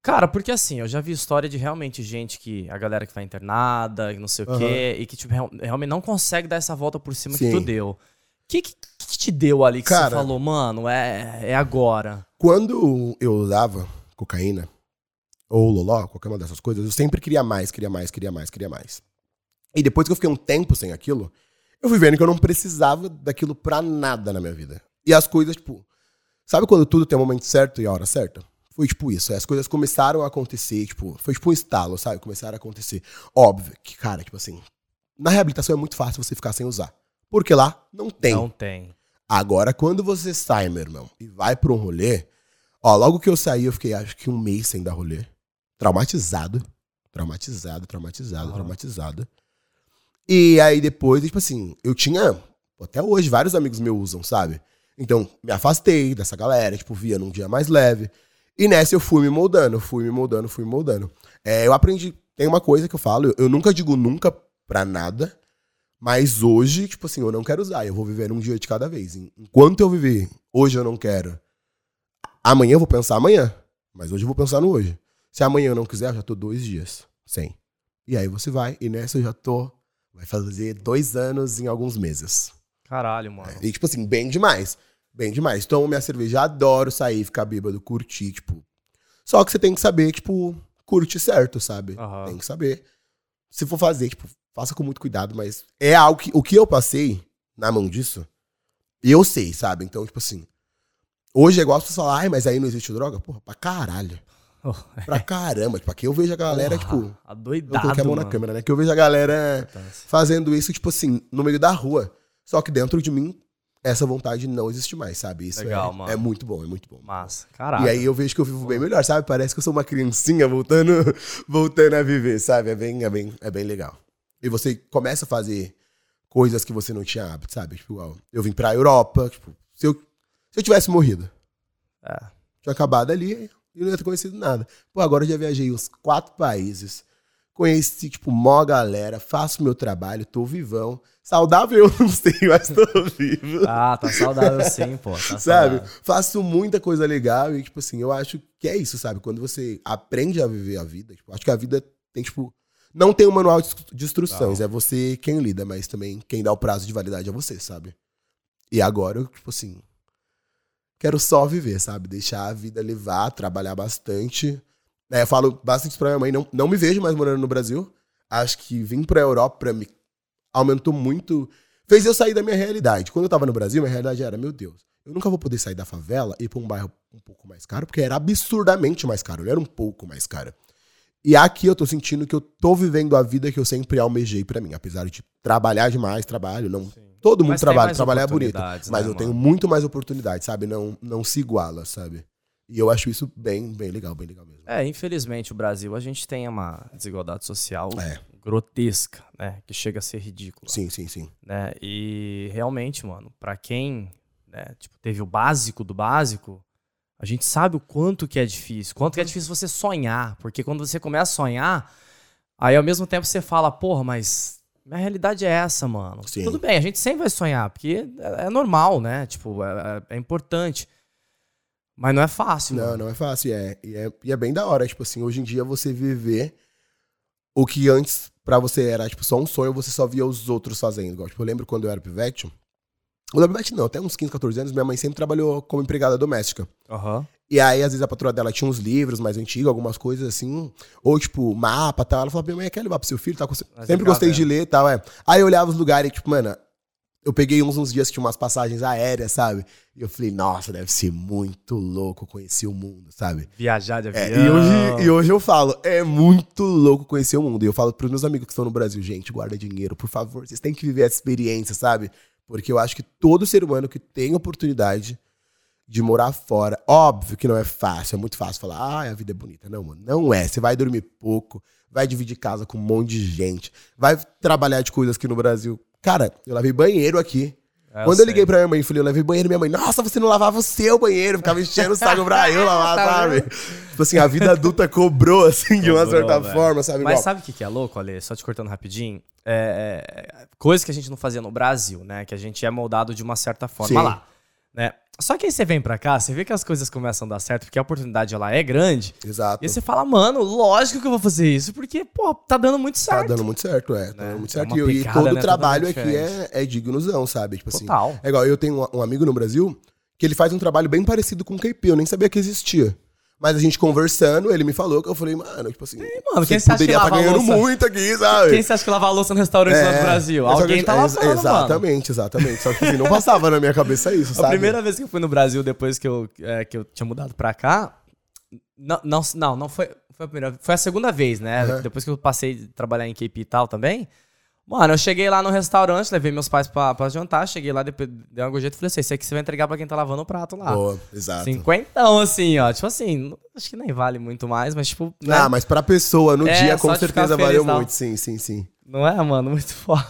Cara, porque assim, eu já vi história de realmente gente que, a galera que vai internada, que não sei o quê, e que tipo, real- realmente não consegue dar essa volta por cima que Sim. tu deu. O que, que, que te deu ali que você Cara- falou, mano, é, é agora? Quando eu usava cocaína, ou loló, qualquer uma dessas coisas, eu sempre queria mais, queria mais, queria mais, queria mais. E depois que eu fiquei um tempo sem aquilo, eu fui vendo que eu não precisava daquilo pra nada na minha vida. E as coisas, tipo, sabe quando tudo tem o momento certo e a hora certa? Foi tipo isso. As coisas começaram a acontecer, tipo, foi tipo um estalo, sabe? Começaram a acontecer. Óbvio que, cara, tipo assim, na reabilitação é muito fácil você ficar sem usar. Porque lá não tem. Não tem. Agora, quando você sai, meu irmão, e vai pra um rolê, ó, logo que eu saí, eu fiquei acho que um mês sem dar rolê. Traumatizado. Traumatizado, traumatizado, Aham. traumatizado. E aí depois, tipo assim, eu tinha, até hoje, vários amigos meus usam, sabe? Então, me afastei dessa galera, tipo, via num dia mais leve. E nessa eu fui me moldando, fui me moldando, fui me moldando. É, eu aprendi, tem uma coisa que eu falo, eu, eu nunca digo nunca pra nada, mas hoje, tipo assim, eu não quero usar, eu vou viver um dia de cada vez. En- Enquanto eu viver, hoje eu não quero. Amanhã eu vou pensar amanhã, mas hoje eu vou pensar no hoje. Se amanhã eu não quiser, eu já tô dois dias sem. E aí você vai, e nessa eu já tô, vai fazer dois anos em alguns meses. Caralho, mano. E, tipo assim, bem demais. Bem demais. Tomo minha cerveja, adoro sair, ficar bêbado, curtir, tipo. Só que você tem que saber, tipo, curte certo, sabe? Aham. Tem que saber. Se for fazer, tipo, faça com muito cuidado, mas é algo que. O que eu passei na mão disso, eu sei, sabe? Então, tipo assim. Hoje é igual as pessoas falar, ai, mas aí não existe droga? Porra, pra caralho. Oh, Pra caramba. Tipo, aqui eu vejo a galera, porra, tipo. Eu Adoidado, coloquei a mão na mano. câmera, né? Que eu vejo a galera fazendo isso, tipo assim, no meio da rua. Só que dentro de mim, essa vontade não existe mais, sabe? Isso Legal, é, mano. é muito bom, é muito bom. Massa. Caralho. E aí eu vejo que eu vivo bem melhor, sabe? Parece que eu sou uma criancinha voltando, voltando a viver, sabe? É bem, é, bem, é bem legal. E você começa a fazer coisas que você não tinha hábito, sabe? Tipo, eu vim pra Europa, tipo, se eu, se eu tivesse morrido, É. tinha acabado ali e não ia ter conhecido nada. Pô, agora eu já viajei uns quatro países. Conheci, tipo, mó galera, faço meu trabalho, tô vivão. Saudável eu não sei, mas tô vivo. Ah, tá saudável sim, pô. Tá sabe? saudável. Faço muita coisa legal e, tipo assim, eu acho que é isso, sabe? Quando você aprende a viver a vida, tipo, acho que a vida tem, tipo. Não tem um manual de instru- de instruções, é você quem lida, mas também quem dá o prazo de validade é você, sabe? E agora eu, tipo assim. Quero só viver, sabe? Deixar a vida levar, trabalhar bastante. É, eu falo bastante isso pra minha mãe, não, não me vejo mais morando no Brasil. Acho que vim pra Europa me aumentou muito. Fez eu sair da minha realidade. Quando eu tava no Brasil, minha realidade era, meu Deus, eu nunca vou poder sair da favela e ir pra um bairro um pouco mais caro, porque era absurdamente mais caro, não era um pouco mais caro. E aqui eu tô sentindo que eu tô vivendo a vida que eu sempre almejei pra mim, apesar de trabalhar demais, trabalho, não. Todo mundo Mas trabalha, trabalhar é bonito. oportunidades, Mas né, eu tenho mano? muito mais oportunidade, sabe? Não, não se iguala, sabe? E eu acho isso bem, bem legal, bem legal mesmo. É, infelizmente o Brasil, a gente tem uma desigualdade social É. grotesca, né? Que chega a ser ridícula. Sim, sim, sim. né? E realmente, mano, pra quem né, tipo, teve o básico do básico, a gente sabe o quanto que é difícil, quanto que é difícil você sonhar, porque quando você começa a sonhar, aí ao mesmo tempo você fala, porra, mas minha realidade é essa, mano. Sim. Tudo bem, a gente sempre vai sonhar, porque é, é normal, né? Tipo, é, é- é importante. Mas não é fácil, Não, mano. não é fácil. E é, e é, e é bem da hora. Tipo assim, hoje em dia você viver o que antes pra você era tipo, só um sonho, você só via os outros fazendo. Igual, tipo, eu lembro quando eu era pivete. Eu lembro pivete não, até uns 15, 14 anos, minha mãe sempre trabalhou como empregada doméstica. Aham. E aí, às vezes, a patroa dela tinha uns livros mais antigos, algumas coisas assim, ou tipo, mapa e tal. Ela falava, minha mãe quer levar pro seu filho, tá? Mas Sempre gostei de ler e tal, é. Aí eu olhava os lugares e, tipo, mano, eu peguei uns, uns dias que tinha umas passagens aéreas, sabe? E eu falei, nossa, deve ser muito louco conhecer o mundo, sabe? Viajar de É, avião. e, hoje, e hoje eu falo, é muito louco conhecer o mundo. E eu falo pros meus amigos que estão no Brasil, gente, guarda dinheiro, por favor, vocês têm que viver essa experiência, sabe? Porque eu acho que todo ser humano que tem oportunidade de morar fora, óbvio que não é fácil, é muito fácil falar, ah, a vida é bonita. Não, mano, não é. Você vai dormir pouco, vai dividir casa com um monte de gente, vai trabalhar de coisas aqui no Brasil. Cara, eu lavei banheiro aqui. É, Quando eu sei. liguei pra minha mãe e falei, eu lavei banheiro, minha mãe, nossa, você não lavava o seu banheiro, ficava enchendo o saco pra eu lavar, Tá sabe? Tipo assim, a vida adulta cobrou, assim, de uma Cobrou, certa velho. forma, sabe? Mas Igual- sabe o que, que é louco, Ale? Só te cortando rapidinho. É, é, coisa que a gente não fazia no Brasil, né? Que a gente é moldado de uma certa forma Sim. lá. Né? Só que aí você vem pra cá, você vê que as coisas começam a dar certo, porque a oportunidade ela é grande. Exato. E aí você fala, mano, lógico que eu vou fazer isso, porque, pô, tá dando muito Tá certo. dando muito certo, é. Tá Né? dando muito É certo. uma E, e todo né, o trabalho aqui é, é dignozão, sabe? Tipo assim. Total. É igual, eu tenho um, um amigo no Brasil que ele faz um trabalho bem parecido com o KP, eu nem sabia que existia. Mas a gente conversando, ele me falou que eu falei, mano, tipo assim, mano, você quem você acha que poderia estar a ganhando muito aqui, sabe? Quem você acha que lava a louça no restaurante lá É, do Brasil? só que Alguém eu- tá é, lavando, mano. Exatamente, exatamente. Só que assim, não passava na minha cabeça isso, A sabe? primeira vez que eu fui no Brasil, depois que eu, é, que eu tinha mudado pra cá. Não, não, não, não foi, foi a primeira Foi a segunda vez, né? Uhum. Depois que eu passei a trabalhar em KP e tal também. Mano, eu cheguei lá no restaurante, levei meus pais pra, pra jantar, cheguei lá, depois dei um jeito e falei assim: isso aqui você vai entregar pra quem tá lavando o prato lá. Pô, exato. Cinquentão, assim, ó. Tipo assim, acho que nem vale muito mais, mas tipo. né? Ah, mas pra pessoa no É, dia, com certeza feliz, valeu não. muito. Sim, sim, sim. Não é, mano? Muito foda.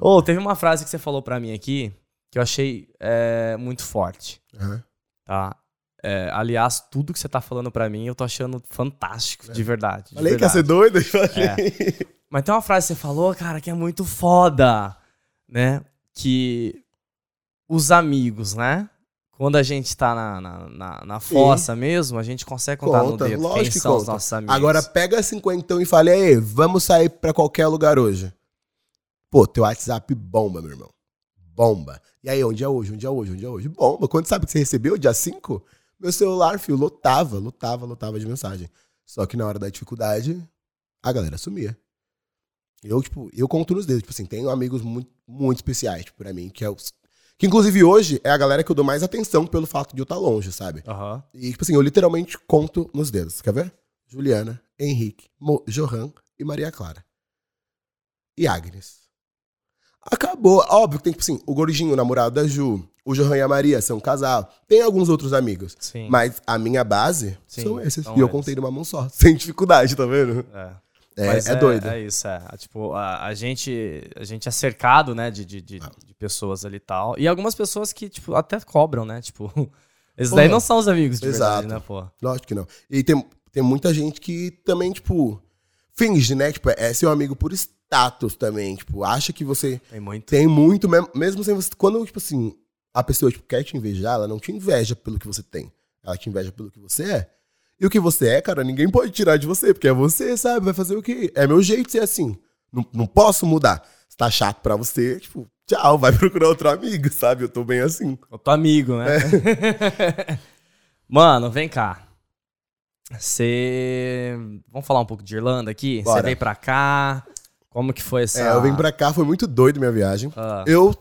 Ô, teve uma frase que você falou pra mim aqui que eu achei é, muito forte. Aham. Tá? É, aliás, tudo que você tá falando pra mim, eu tô achando fantástico, de verdade. de Falei que ia verdade. ser doido? Falei. Mas tem uma frase que você falou, cara, que é muito foda, né? Que os amigos, né? Quando a gente tá na, na, na, na fossa mesmo, a gente consegue contar Conta, no dedo lógico quem que são os conta. nossos amigos. Agora pega cinquentão e fale, aí, vamos sair pra qualquer lugar hoje. Pô, teu WhatsApp bomba, meu irmão. Bomba. E aí, onde é hoje? Onde é hoje? Onde é hoje? Bomba. Quando sabe que você recebeu? Dia 5? Meu celular, filho, lotava, lotava, lotava de mensagem. Só que na hora da dificuldade, a galera sumia. Eu, tipo, eu conto nos dedos. Tipo assim, tenho amigos muito, muito especiais, tipo, pra mim, que é os. Que inclusive hoje é a galera que eu dou mais atenção pelo fato de eu estar longe, sabe? Aham. E, tipo assim, eu literalmente conto nos dedos. Quer ver? Juliana, Henrique, Mo, Johan e Maria Clara. E Agnes. Acabou. Óbvio que tem, tipo assim, o Gordinho, o namorado da Ju, o Johan e a Maria são um casal. Tem alguns outros amigos. Sim. Mas a minha base Sim, são esses. são e eu eles. contei numa mão só. Sem dificuldade, tá vendo? É. É, é doido. É isso, é. Tipo, a, a gente, a gente é cercado, né, de, de, de, de pessoas ali e tal. E algumas pessoas que, tipo, até cobram, né? Tipo, esses daí não são os amigos de Exato. verdade, né, pô? Lógico que não. E tem, tem muita gente que também, tipo, finge, né? Tipo, é seu amigo por status também. Tipo, acha que você Tem muito. Tem muito, mesmo, mesmo sem você. Quando, tipo assim, a pessoa tipo, quer te invejar, ela não te inveja pelo que você tem. Ela te inveja pelo que você é. E o que você é, cara, ninguém pode tirar de você, porque é você, sabe? Vai fazer o quê? É meu jeito ser assim. Não, não posso mudar. Se tá chato pra você, tipo, tchau, vai procurar outro amigo, sabe? Eu tô bem assim. O teu amigo, né? Mano, vem cá. Você. Vamos falar um pouco de Irlanda aqui? Você veio pra cá. Como que foi essa. É, eu vim pra cá, foi muito doido minha viagem. Ah, Eu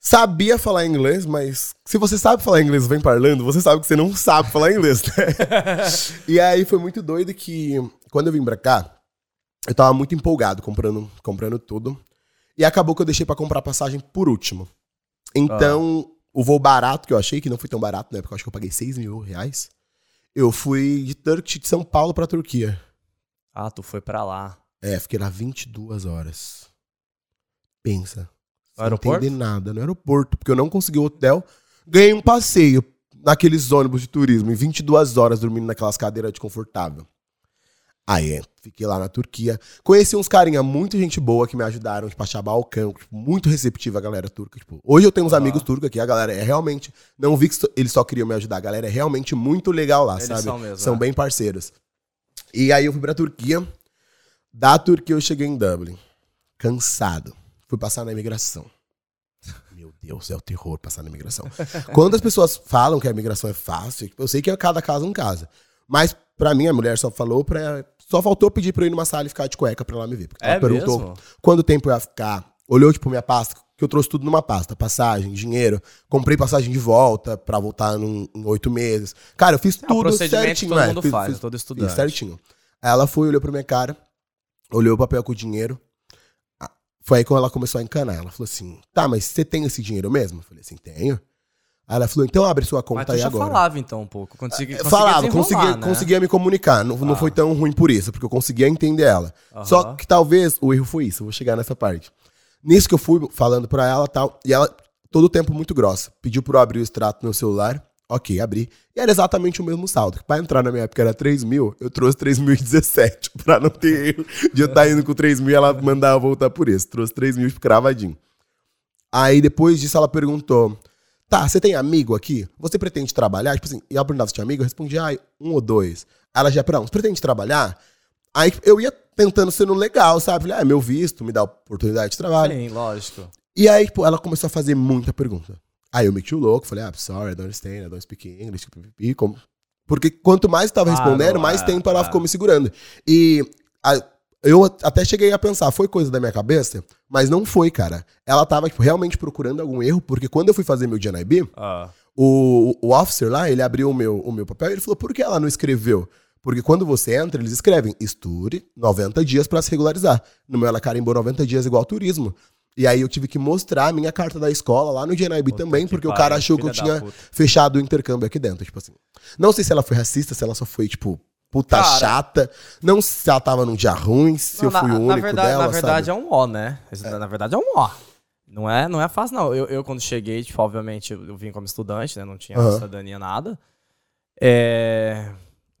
sabia falar inglês, mas se você sabe falar inglês e vem pra Irlanda, você sabe que você não sabe falar inglês, né? e aí foi muito doido que quando eu vim pra cá, eu tava muito empolgado comprando, comprando tudo. E acabou que eu deixei pra comprar passagem por último. Então, o voo barato que eu achei, que não foi tão barato na época, eu acho que eu paguei 6 mil reais. Eu fui de Turkish, de São Paulo pra Turquia. Ah, tu foi pra lá. É, fiquei lá 22 horas. Pensa. No Sem aeroporto? nada. No aeroporto, porque eu não consegui o hotel. Ganhei um passeio naqueles ônibus de turismo, em 22 horas dormindo naquelas cadeiras de confortável. Aí, é, fiquei lá na Turquia. Conheci uns carinha muito gente boa que me ajudaram, tipo, a achar balcão, tipo, muito receptiva a galera turca. Tipo, hoje eu tenho uns Ah. amigos turcos aqui, a galera é realmente. Não vi que só- eles só queriam me ajudar, a galera é realmente muito legal lá, Eles sabe? são mesmo, é. bem parceiros. E aí eu fui pra Turquia. Da Turquia eu cheguei em Dublin. Cansado. Fui passar na imigração. Meu Deus, é o terror passar na imigração. Quando as pessoas falam que a imigração é fácil, eu sei que é cada caso um caso. Mas pra mim, a mulher só falou pra. Só faltou pedir pra eu ir numa sala e ficar de cueca pra ela me ver. Porque É ela perguntou mesmo? quanto tempo eu ia ficar. Olhou, tipo, minha pasta, que eu trouxe tudo numa pasta. Passagem, dinheiro. Comprei passagem de volta pra voltar num- em oito meses. Cara, eu fiz É tudo certinho. todo né? mundo Fiz- faz, fiz- todo Fiz estudante. certinho. Aí ela foi, olhou pra minha cara, olhou o papel com o dinheiro. Ah, Foi aí quando ela começou a encanar. Ela falou assim: tá, mas você tem esse dinheiro mesmo? Eu falei assim: tenho. Aí ela falou: então abre sua Mas conta tu aí já agora. falava então um pouco. Consegui, conseguia Falava, conseguia, né? conseguia me comunicar. Não, não Ah. foi tão ruim por isso, porque eu conseguia entender ela. Aham. Só que talvez o erro foi isso, eu vou chegar nessa parte. Nisso que eu fui falando pra ela tal, e ela, todo o tempo muito grossa, pediu pra eu abrir o extrato no meu celular. Ok, abri. E era exatamente o mesmo saldo. Pra entrar na minha época era 3 mil, eu trouxe 3.017. Pra não ter erro de eu estar indo com 3 mil ela mandar eu voltar por isso. Trouxe 3 mil cravadinho. Aí depois disso ela perguntou: Tá, você tem amigo aqui? Você pretende trabalhar? Tipo assim, e ela perguntava se tinha amigo, eu respondi, ah, um ou dois. Aí ela já, não, você pretende trabalhar? Aí eu ia tentando sendo legal, sabe? Falei, ah, é meu visto, me dá oportunidade de trabalho. Sim, lógico. E aí, tipo, ela começou a fazer muita pergunta. Aí eu meti o louco, falei, ah, sorry, I don't understand, I don't speak English. pipipi, como- Porque quanto mais estava Claro, respondendo, mais é, tempo ela ficou me segurando. E a- eu até cheguei a pensar, foi coisa da minha cabeça? Mas não foi, cara. Ela tava, tipo, realmente procurando algum erro, porque quando eu fui fazer meu GNIB, Ah, o, o officer lá, ele abriu o meu, o meu papel e ele falou, por que ela não escreveu? Porque quando você entra, eles escrevem, estude 90 dias pra se regularizar. No meu, ela carimbou 90 dias igual turismo. E aí eu tive que mostrar a minha carta da escola lá no GNIB também, que porque o cara achou que eu tinha puta. fechado o intercâmbio aqui dentro, tipo assim. Não sei se ela foi racista, se ela só foi, tipo, puta Cara. chata. Não sei se ela tava num dia ruim, se eu Não, fui na, o na único verdade, dela, Na verdade sabe? é um ó, né? Esse- Na verdade é um ó. Não é, não é fácil, não. Eu, eu quando cheguei, tipo, obviamente, eu, eu vim como estudante, né? Não tinha Aham. cidadania, nada. É...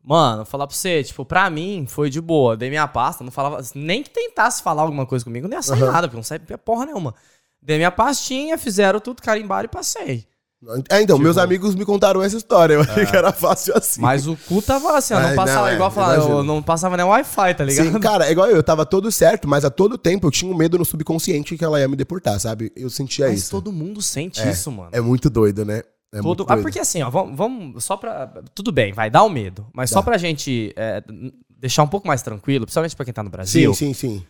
Mano, falar pra você, tipo, pra mim foi de boa. Dei minha pasta, não falava... Nem que tentasse falar alguma coisa comigo, não ia sair Aham. nada, porque não saía porra nenhuma. Dei minha pastinha, fizeram tudo, carimbaram e passei. É, então, Tipo- meus amigos me contaram essa história. Eu achei que era fácil assim. Mas o cu tava assim, ó, não passava não, é, igual falar, eu não passava nem Wi-Fi, tá ligado? Sim, cara, é igual eu, eu tava todo certo, mas a todo tempo eu tinha um medo no subconsciente que ela ia me deportar, sabe? Eu sentia Mas isso. todo mundo sente É, isso, mano. É muito doido, né? É Todo... Ah, porque assim, ó, vamos, vamos só pra. Tudo bem, vai dar o medo. Mas só Dá. pra gente é, deixar um pouco mais tranquilo, principalmente pra quem tá no Brasil. Sim, sim, sim.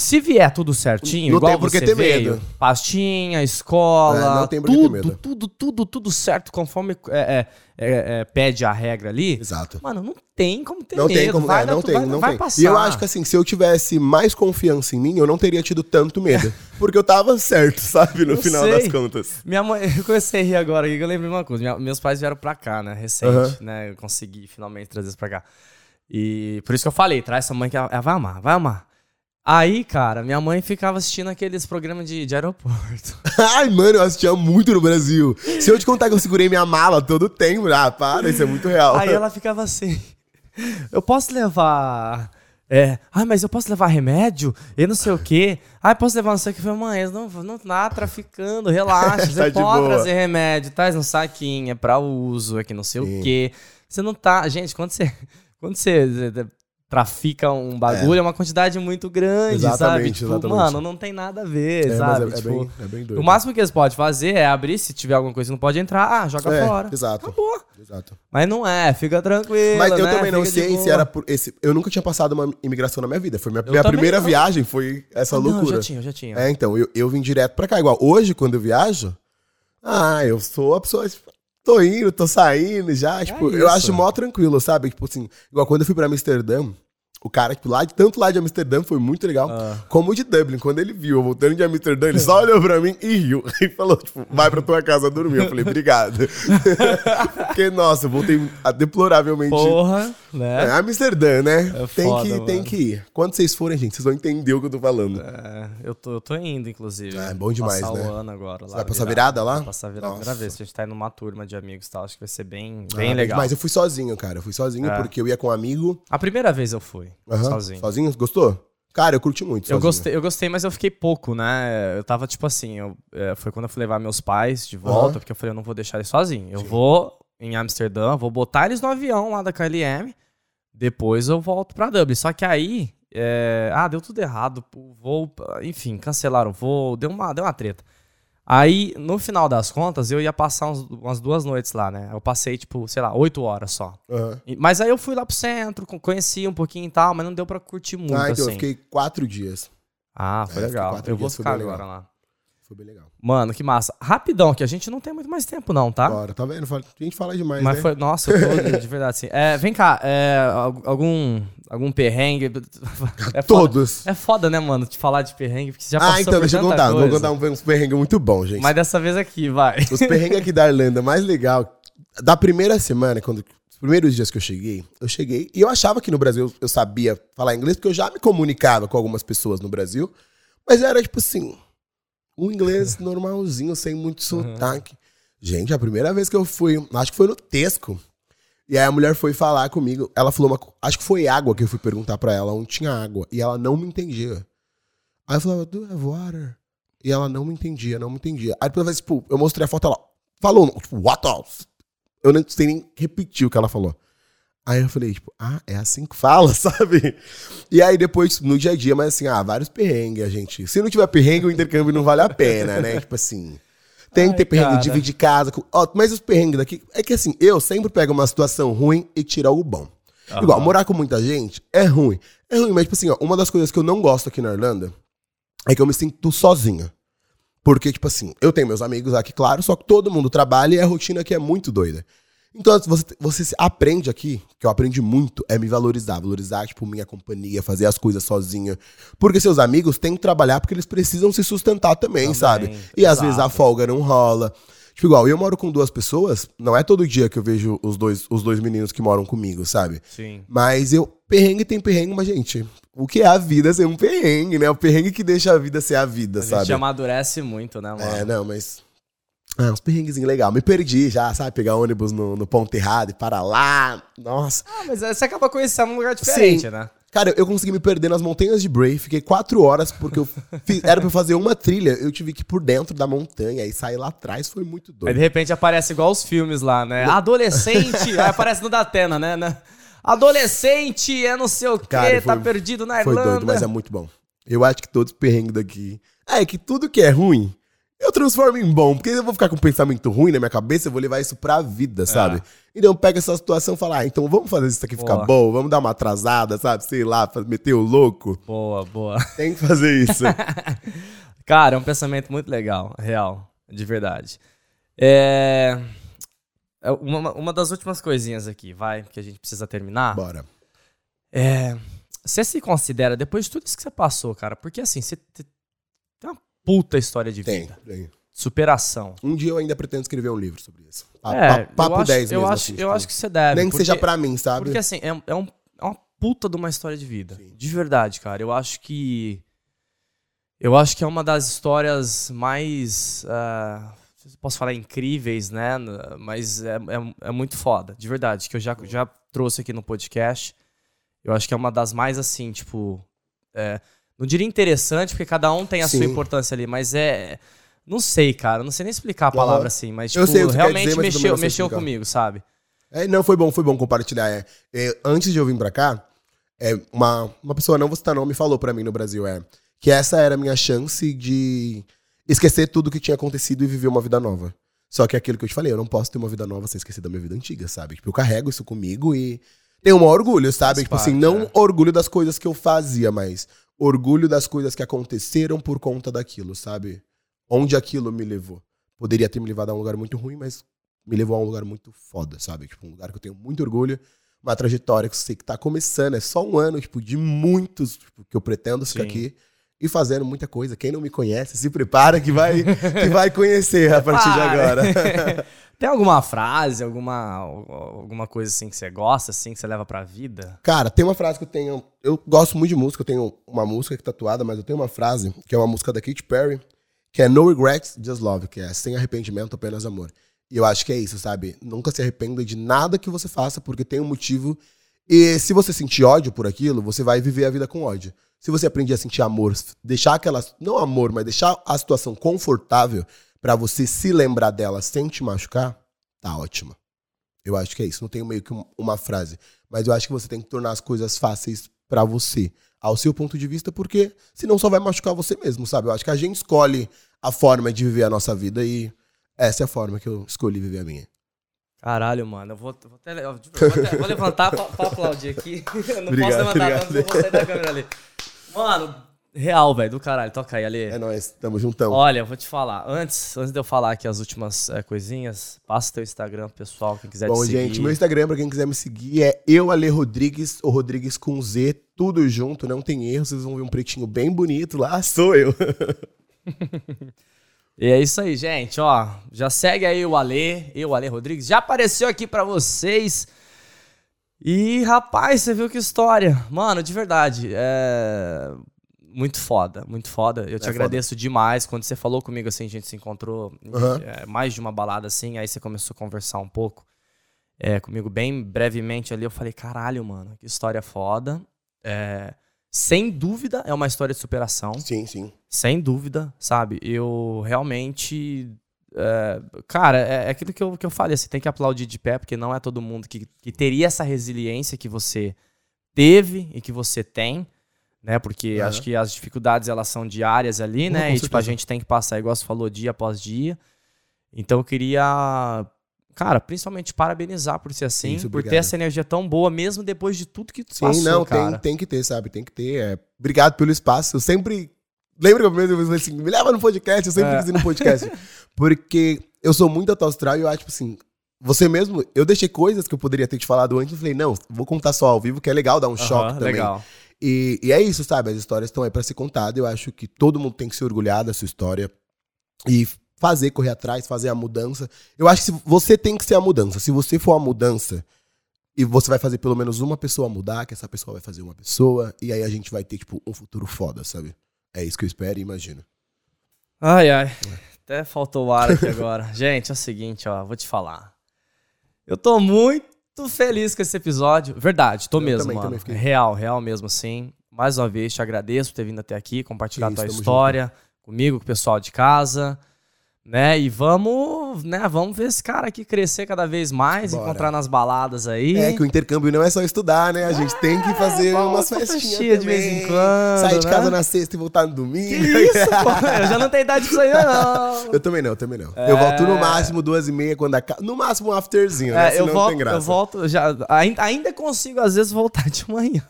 Se vier tudo certinho, Não igual tem você ter veio, medo. pastinha, escola, É, não tudo, medo. tudo, tudo, tudo certo, conforme é, é, é, é, pede a regra ali. Exato. Mano, não tem como ter Não medo. tem como, vai é, não tu- tem, vai, não vai tem. passar. E eu acho que assim, se eu tivesse mais confiança em mim, eu não teria tido tanto medo. porque eu tava certo, sabe? No Eu final sei. das contas. Minha mãe, eu comecei a rir agora aqui, que eu lembrei de uma coisa. Minha- meus pais vieram pra cá, né? Recente, Aham. né? Eu consegui finalmente trazer isso pra cá. E por isso que eu falei, traz essa mãe que ela, ela vai amar, vai amar. Aí, cara, minha mãe ficava assistindo aqueles programas de, de aeroporto. Ai, mano, eu assistia muito no Brasil. Se eu te contar que eu segurei minha mala todo o tempo, ah, para, isso é muito real. Aí ela ficava assim: Eu posso levar. É, ai, mas eu posso levar remédio? E não sei o quê. Ai, posso levar não sei o que. Eu falei, mãe, não, não tá traficando, relaxa. Você Tá de pode trazer remédio, traz no saquinho, é pra uso, é que não sei Sim. o quê. Você não tá. Gente, quando você. Quando você trafica um bagulho, é, uma quantidade muito grande, Exatamente, sabe? Tipo, exatamente. mano, não tem nada a ver, É, sabe? é, é Tipo, bem, é bem doido. o máximo que eles podem fazer é abrir, se tiver alguma coisa que não pode entrar, ah, joga É, fora. Exato. Acabou. Exato. Mas não é, fica tranquilo. Mas eu né? também não Fica sei se era por esse. Eu nunca tinha passado uma imigração na minha vida. Foi minha, minha primeira não. viagem, foi essa Ah, Não, eu loucura. já tinha, eu já tinha. É, então, eu, eu vim direto pra cá. Igual hoje, quando eu viajo, ah, eu sou a pessoa. Tô indo, tô saindo já. Tipo, eu É acho mó tranquilo, sabe? Tipo assim, igual quando eu fui pra Amsterdã, o cara, tipo, lá de, tanto lá de Amsterdã foi muito legal, Ah. como de Dublin. Quando ele viu eu voltando de Amsterdã, ele só olhou pra mim e riu. E falou, tipo, vai pra tua casa dormir. Eu falei, obrigado. Porque, nossa, eu voltei a deploravelmente. Porra, É, né? Amsterdã, né? É tem, foda, que, tem mano. que ir. Quando vocês forem, gente, vocês vão entender o que eu tô falando. É, eu, tô, eu tô indo, inclusive. Ah, é bom demais, passar né? o ano agora. Lá, vai passar virada lá? Vou passar virada. Nossa. Primeira vez. A gente tá indo numa turma de amigos e tal. Acho que vai ser bem, Ah, bem legal. Mas eu fui sozinho, cara. Eu fui sozinho É. porque eu ia com um amigo. A primeira vez eu fui, sozinho. Sozinho? Gostou? Cara, eu curti muito. Eu gostei, eu gostei, mas eu fiquei pouco, né? Eu tava tipo assim, eu, é, foi quando eu fui levar meus pais de volta, Aham. porque eu falei, eu não vou deixar eles sozinhos. Eu vou em Amsterdã, vou botar eles no avião lá da KLM, depois eu volto pra Dublin. Só que aí, é, ah, deu tudo errado, o voo, enfim, cancelaram o voo, deu uma, deu uma treta. Aí, no final das contas, eu ia passar uns- umas duas noites lá, né? Eu passei, tipo, sei lá, oito horas só. E- Mas aí eu fui lá pro centro, con- conheci um pouquinho e tal, mas não deu pra curtir muito, Ah, então assim. eu fiquei quatro dias. Ah, foi É, legal. Eu vou ficar agora legal. lá. Foi bem legal. Mano, que massa. Rapidão, que a gente não tem muito mais tempo, não, tá? Bora, tá vendo? A gente fala demais, Mas né? foi. Nossa, eu tô de verdade assim. É, vem cá, é, al- algum, algum perrengue. É foda, Todos. é foda, né, mano, te falar de perrengue, porque você já passou Ah, então, deixa eu contar. Vou coisa. contar um- uns perrengues muito bons, gente. Mas dessa vez aqui, vai. Os perrengues aqui da Irlanda mais legal, da primeira semana, quando os primeiros dias que eu cheguei, eu cheguei e eu achava que no Brasil eu sabia falar inglês, porque eu já me comunicava com algumas pessoas no Brasil, mas era tipo assim, um inglês normalzinho, sem muito sotaque. Gente, a primeira vez que eu fui, acho que foi no Tesco. E aí a mulher foi falar comigo, ela falou uma, acho que foi água que eu fui perguntar pra ela, onde tinha água, e ela não me entendia. Aí eu falava, do have water? E ela não me entendia, não me entendia. Aí depois, tipo, eu mostrei a foto, ela falou, tipo, what else? Eu não sei nem repetir o que ela falou. Aí eu falei, tipo, ah, é assim que fala, sabe? E aí depois, no dia a dia, mas assim, ah, vários perrengues, a gente. Se não tiver perrengue, o intercâmbio não vale a pena, né? Tipo assim. Tem que ter perrengue cara. de dividir casa. com- Ó, mas os perrengues daqui. É que assim, eu sempre pego uma situação ruim e tiro algo bom. Igual, morar com muita gente é ruim. É ruim, mas, tipo assim, ó, uma das coisas que eu não gosto aqui na Irlanda é que eu me sinto sozinho. Porque, tipo assim, eu tenho meus amigos aqui, claro, só que todo mundo trabalha e a rotina aqui é muito doida. Então, você, você se aprende aqui, que eu aprendi muito, é me valorizar. Valorizar, tipo, minha companhia, fazer as coisas sozinho. Porque seus amigos têm que trabalhar porque eles precisam se sustentar também, Também, sabe? E às exato. vezes a folga não rola. Tipo, igual, eu moro com duas pessoas, não é todo dia que eu vejo os dois, os dois meninos que moram comigo, sabe? Sim. Mas eu. Perrengue tem perrengue, mas, gente, o que é a vida ser um perrengue, né? O perrengue que deixa a vida ser a vida, A sabe? gente amadurece muito, né, mano? É, não, mas. Ah, uns perrenguezinhos legal. Me perdi já, sabe? Pegar ônibus no, no ponto errado e para lá. Nossa. Ah, mas aí você acaba conhecendo um lugar diferente, Sim. né? Cara, eu consegui me perder nas montanhas de Bray. Fiquei quatro horas porque eu fiz- era pra eu fazer uma trilha. Eu tive que ir por dentro da montanha e sair lá atrás. Foi muito Aí doido. de repente aparece igual os filmes lá, né? Adolescente, aí aparece no Datena, né? né? Adolescente é não sei o quê, Cara, tá foi- perdido na Foi Irlanda. doido, mas é muito bom. Eu acho que todos os perrengues daqui. É que tudo que é ruim, eu transformo em bom. Porque eu vou ficar com um pensamento ruim na minha cabeça, eu vou levar isso pra vida, sabe? Então pega essa situação e fala, ah, então vamos fazer isso aqui ficar Boa. bom, vamos dar uma atrasada, sabe? Sei lá, meter o louco. Boa, boa. Tem que fazer isso. Cara, é um pensamento muito legal, real, de verdade. É... é Uma, uma das últimas coisinhas aqui, vai, que a gente precisa terminar. Bora. É... Você se considera, depois de tudo isso que você passou, cara, porque assim, você puta história de Tem, vida. tem. Superação. Um dia eu ainda pretendo escrever um livro sobre isso. Pa- É, pa- papo eu acho, 10 eu mesmo. acho, assim, eu tipo, acho que você deve. Nem que porque- seja pra mim, sabe? Porque assim, é, é, um, é uma puta de uma história de vida. Sim. De verdade, cara. Eu acho que. Eu acho que é uma das histórias mais. ah, eu posso falar incríveis, né? Mas é, é, é muito foda, de verdade. Que eu já, já trouxe aqui no podcast. Eu acho que é uma das mais assim, tipo. é, não diria interessante, porque cada um tem a sua Sim. importância ali, mas é. Não sei, cara. Não sei nem explicar a palavra assim, mas tipo, sei realmente dizer, mexeu, mexeu comigo, sabe? É, não, foi bom, foi bom compartilhar. É, É, antes de eu vir pra cá, é, uma, uma pessoa, não vou citar nome, falou pra mim no Brasil, é, que essa era a minha chance de esquecer tudo que tinha acontecido e viver uma vida nova. Só que é aquilo que eu te falei, eu não posso ter uma vida nova sem esquecer da minha vida antiga, sabe? Tipo, eu carrego isso comigo e tenho um orgulho, sabe? Faz tipo assim, não é. orgulho das coisas que eu fazia, mas orgulho das coisas que aconteceram por conta daquilo, sabe? Onde aquilo me levou. Poderia ter me levado a um lugar muito ruim, mas me levou a um lugar muito foda, sabe? Tipo, um lugar que eu tenho muito orgulho, uma trajetória que eu sei que tá começando, é só um ano, tipo, de muitos tipo, que eu pretendo ficar Sim. aqui e fazendo muita coisa. Quem não me conhece, se prepara que vai, que vai conhecer a partir de agora. Tem alguma frase, alguma, alguma coisa assim que você gosta, assim, que você leva pra vida? Cara, tem uma frase que eu tenho. Eu gosto muito de música, eu tenho uma música aqui tatuada, mas eu tenho uma frase, que é uma música da Katy Perry, que é No Regrets, Just Love, que é sem arrependimento, apenas amor. E eu acho que é isso, sabe? Nunca se arrependa de nada que você faça, porque tem um motivo. E se você sentir ódio por aquilo, você vai viver a vida com ódio. Se você aprender a sentir amor, deixar aquela. Não amor, mas deixar a situação confortável pra você se lembrar dela sem te machucar, tá ótima. Eu acho que é isso. Não tenho meio que um- uma frase. Mas eu acho que você tem que tornar as coisas fáceis pra você, ao seu ponto de vista, porque senão só vai machucar você mesmo, sabe? Eu acho que a gente escolhe a forma de viver a nossa vida e essa é a forma que eu escolhi viver a minha. Caralho, mano, eu vou, vou, até, eu vou, até- vou levantar pra, pra aplaudir aqui. Eu não Obrigado, posso levantar obrigado. tanto, eu vou sair da câmera ali. Mano, real, velho, do caralho. Toca aí, Ale. É nóis, tamo juntão. Olha, eu vou te falar. Antes, antes de eu falar aqui as últimas eh, coisinhas, passa teu Instagram, pessoal, quem quiser Bom, te seguir. gente, meu Instagram, pra quem quiser me seguir, é euale Rodrigues, ou Rodrigues com Z, tudo junto, não tem erro, vocês vão ver um pretinho bem bonito lá, sou eu. E é isso aí, gente, ó. Já segue aí o Ale, eu, Ale Rodrigues. Já apareceu aqui pra vocês. E, rapaz, você viu que história. Mano, de verdade, é... Muito foda, muito foda. Eu te É agradeço demais. Quando você falou comigo, assim, a gente se encontrou Aham. é, mais de uma balada, assim. Aí você começou a conversar um pouco é, comigo bem brevemente ali. Eu falei, caralho, mano, que história foda. É, sem dúvida, é uma história de superação. Sim, sim. Sem dúvida, sabe? Eu realmente. é, cara, é, é aquilo que eu, que eu falei, você tem que aplaudir de pé, porque não é todo mundo que, que teria essa resiliência que você teve e que você tem, né? Porque acho que as dificuldades elas são diárias ali, né? E tipo, a gente tem que passar, igual você falou, dia após dia. Então eu queria, cara, principalmente parabenizar por ser assim, Isso, por ter essa energia tão boa, mesmo depois de tudo que tu Sim, passou, não, cara. tem, tem que ter, sabe? Tem que ter. é. Obrigado pelo espaço. Eu sempre. Lembra que eu primeiro falei assim, me leva no podcast, eu sempre É. quis ir no podcast. porque eu sou muito alto astral e eu acho, tipo assim, você mesmo, eu deixei coisas que eu poderia ter te falado antes, eu falei, não, vou contar só ao vivo, que é legal dar um choque Aham, também. Legal. E, e é isso, sabe? As histórias estão aí pra ser contadas. Eu acho que todo mundo tem que se orgulhar da sua história e fazer, correr atrás, fazer a mudança. Eu acho que você tem que ser a mudança. Se você for a mudança e você vai fazer pelo menos uma pessoa mudar, que essa pessoa vai fazer uma pessoa, e aí a gente vai ter, tipo, um futuro foda, sabe? É isso que eu espero e imagino. Ai, ai. Até faltou o ar aqui agora. Gente, é o seguinte, ó, vou te falar. Eu tô muito feliz com esse episódio. Verdade, tô Eu mesmo, também, mano. também fiquei. Real, real mesmo, assim. Mais uma vez, te agradeço por ter vindo até aqui, compartilhar Que tua história comigo, com o pessoal de casa. Né? E vamos, né? Vamos ver esse cara aqui crescer cada vez mais, Bora. encontrar nas baladas aí. É que o intercâmbio não é só estudar, né? A gente tem que fazer vamos umas festinhas festinha de vez em quando, Sair de né? casa na sexta e voltar no Que domingo. isso, pô? Eu já não tenho idade pra isso aí, não. Eu também não, eu também não. É. Eu volto no máximo duas e meia quando acaba. No máximo um afterzinho, né? É, eu volto, eu volto, já, ainda, ainda consigo às vezes voltar de manhã.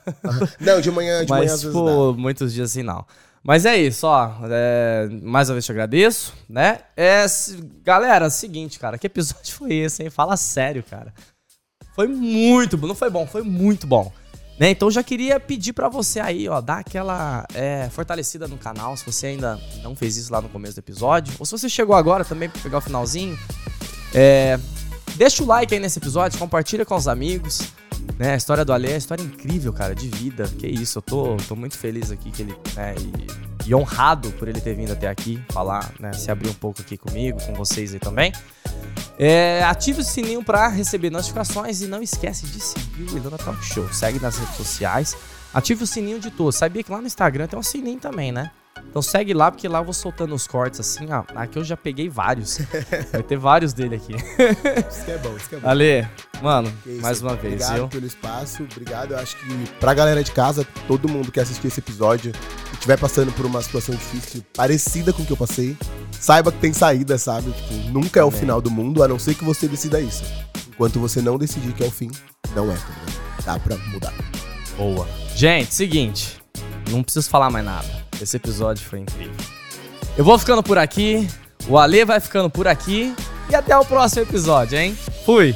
Não, de manhã, de manhã mas, às vezes tipo, muitos dias assim não. Mas é isso, ó. é, mais uma vez te agradeço, né? É, galera, seguinte, cara, que episódio foi esse, hein? Fala sério, cara. Foi muito bom. Não foi bom, foi muito bom. Né? Então já queria pedir pra você aí, ó, dar aquela é, fortalecida no canal, se você ainda não fez isso lá no começo do episódio, ou se você chegou agora também pra pegar o finalzinho, é, deixa o like aí nesse episódio, compartilha com os amigos, né? A história do Ale é uma história incrível, cara, de vida. Que isso, eu tô, tô muito feliz aqui que ele, né, e, e honrado por ele ter vindo até aqui falar, né, se abrir um pouco aqui comigo, com vocês aí também. É, ative o sininho pra receber notificações e não esquece de seguir o Ilana Talk Show. Segue nas redes sociais. Ative o sininho de todos. Sabia que lá no Instagram tem um sininho também, né? Então segue lá, porque lá eu vou soltando os cortes assim, ó. Aqui eu já peguei vários. Vai ter vários dele aqui. Isso que é bom, isso que é bom. Ale, mano, isso, mais uma vez, Obrigado pelo espaço, obrigado. Eu acho que pra galera de casa, todo mundo que assistir esse episódio e estiver passando por uma situação difícil, parecida com o que eu passei, saiba que tem saída, sabe? Tipo, nunca é o Amém. final do mundo, a não ser que você decida isso. Enquanto você não decidir que é o fim, não é, tá ligado? Dá pra mudar. Boa. Gente, seguinte. Não preciso falar mais nada. Esse episódio foi incrível. Eu vou ficando por aqui. O Ale vai ficando por aqui. E até o próximo episódio, hein? Fui!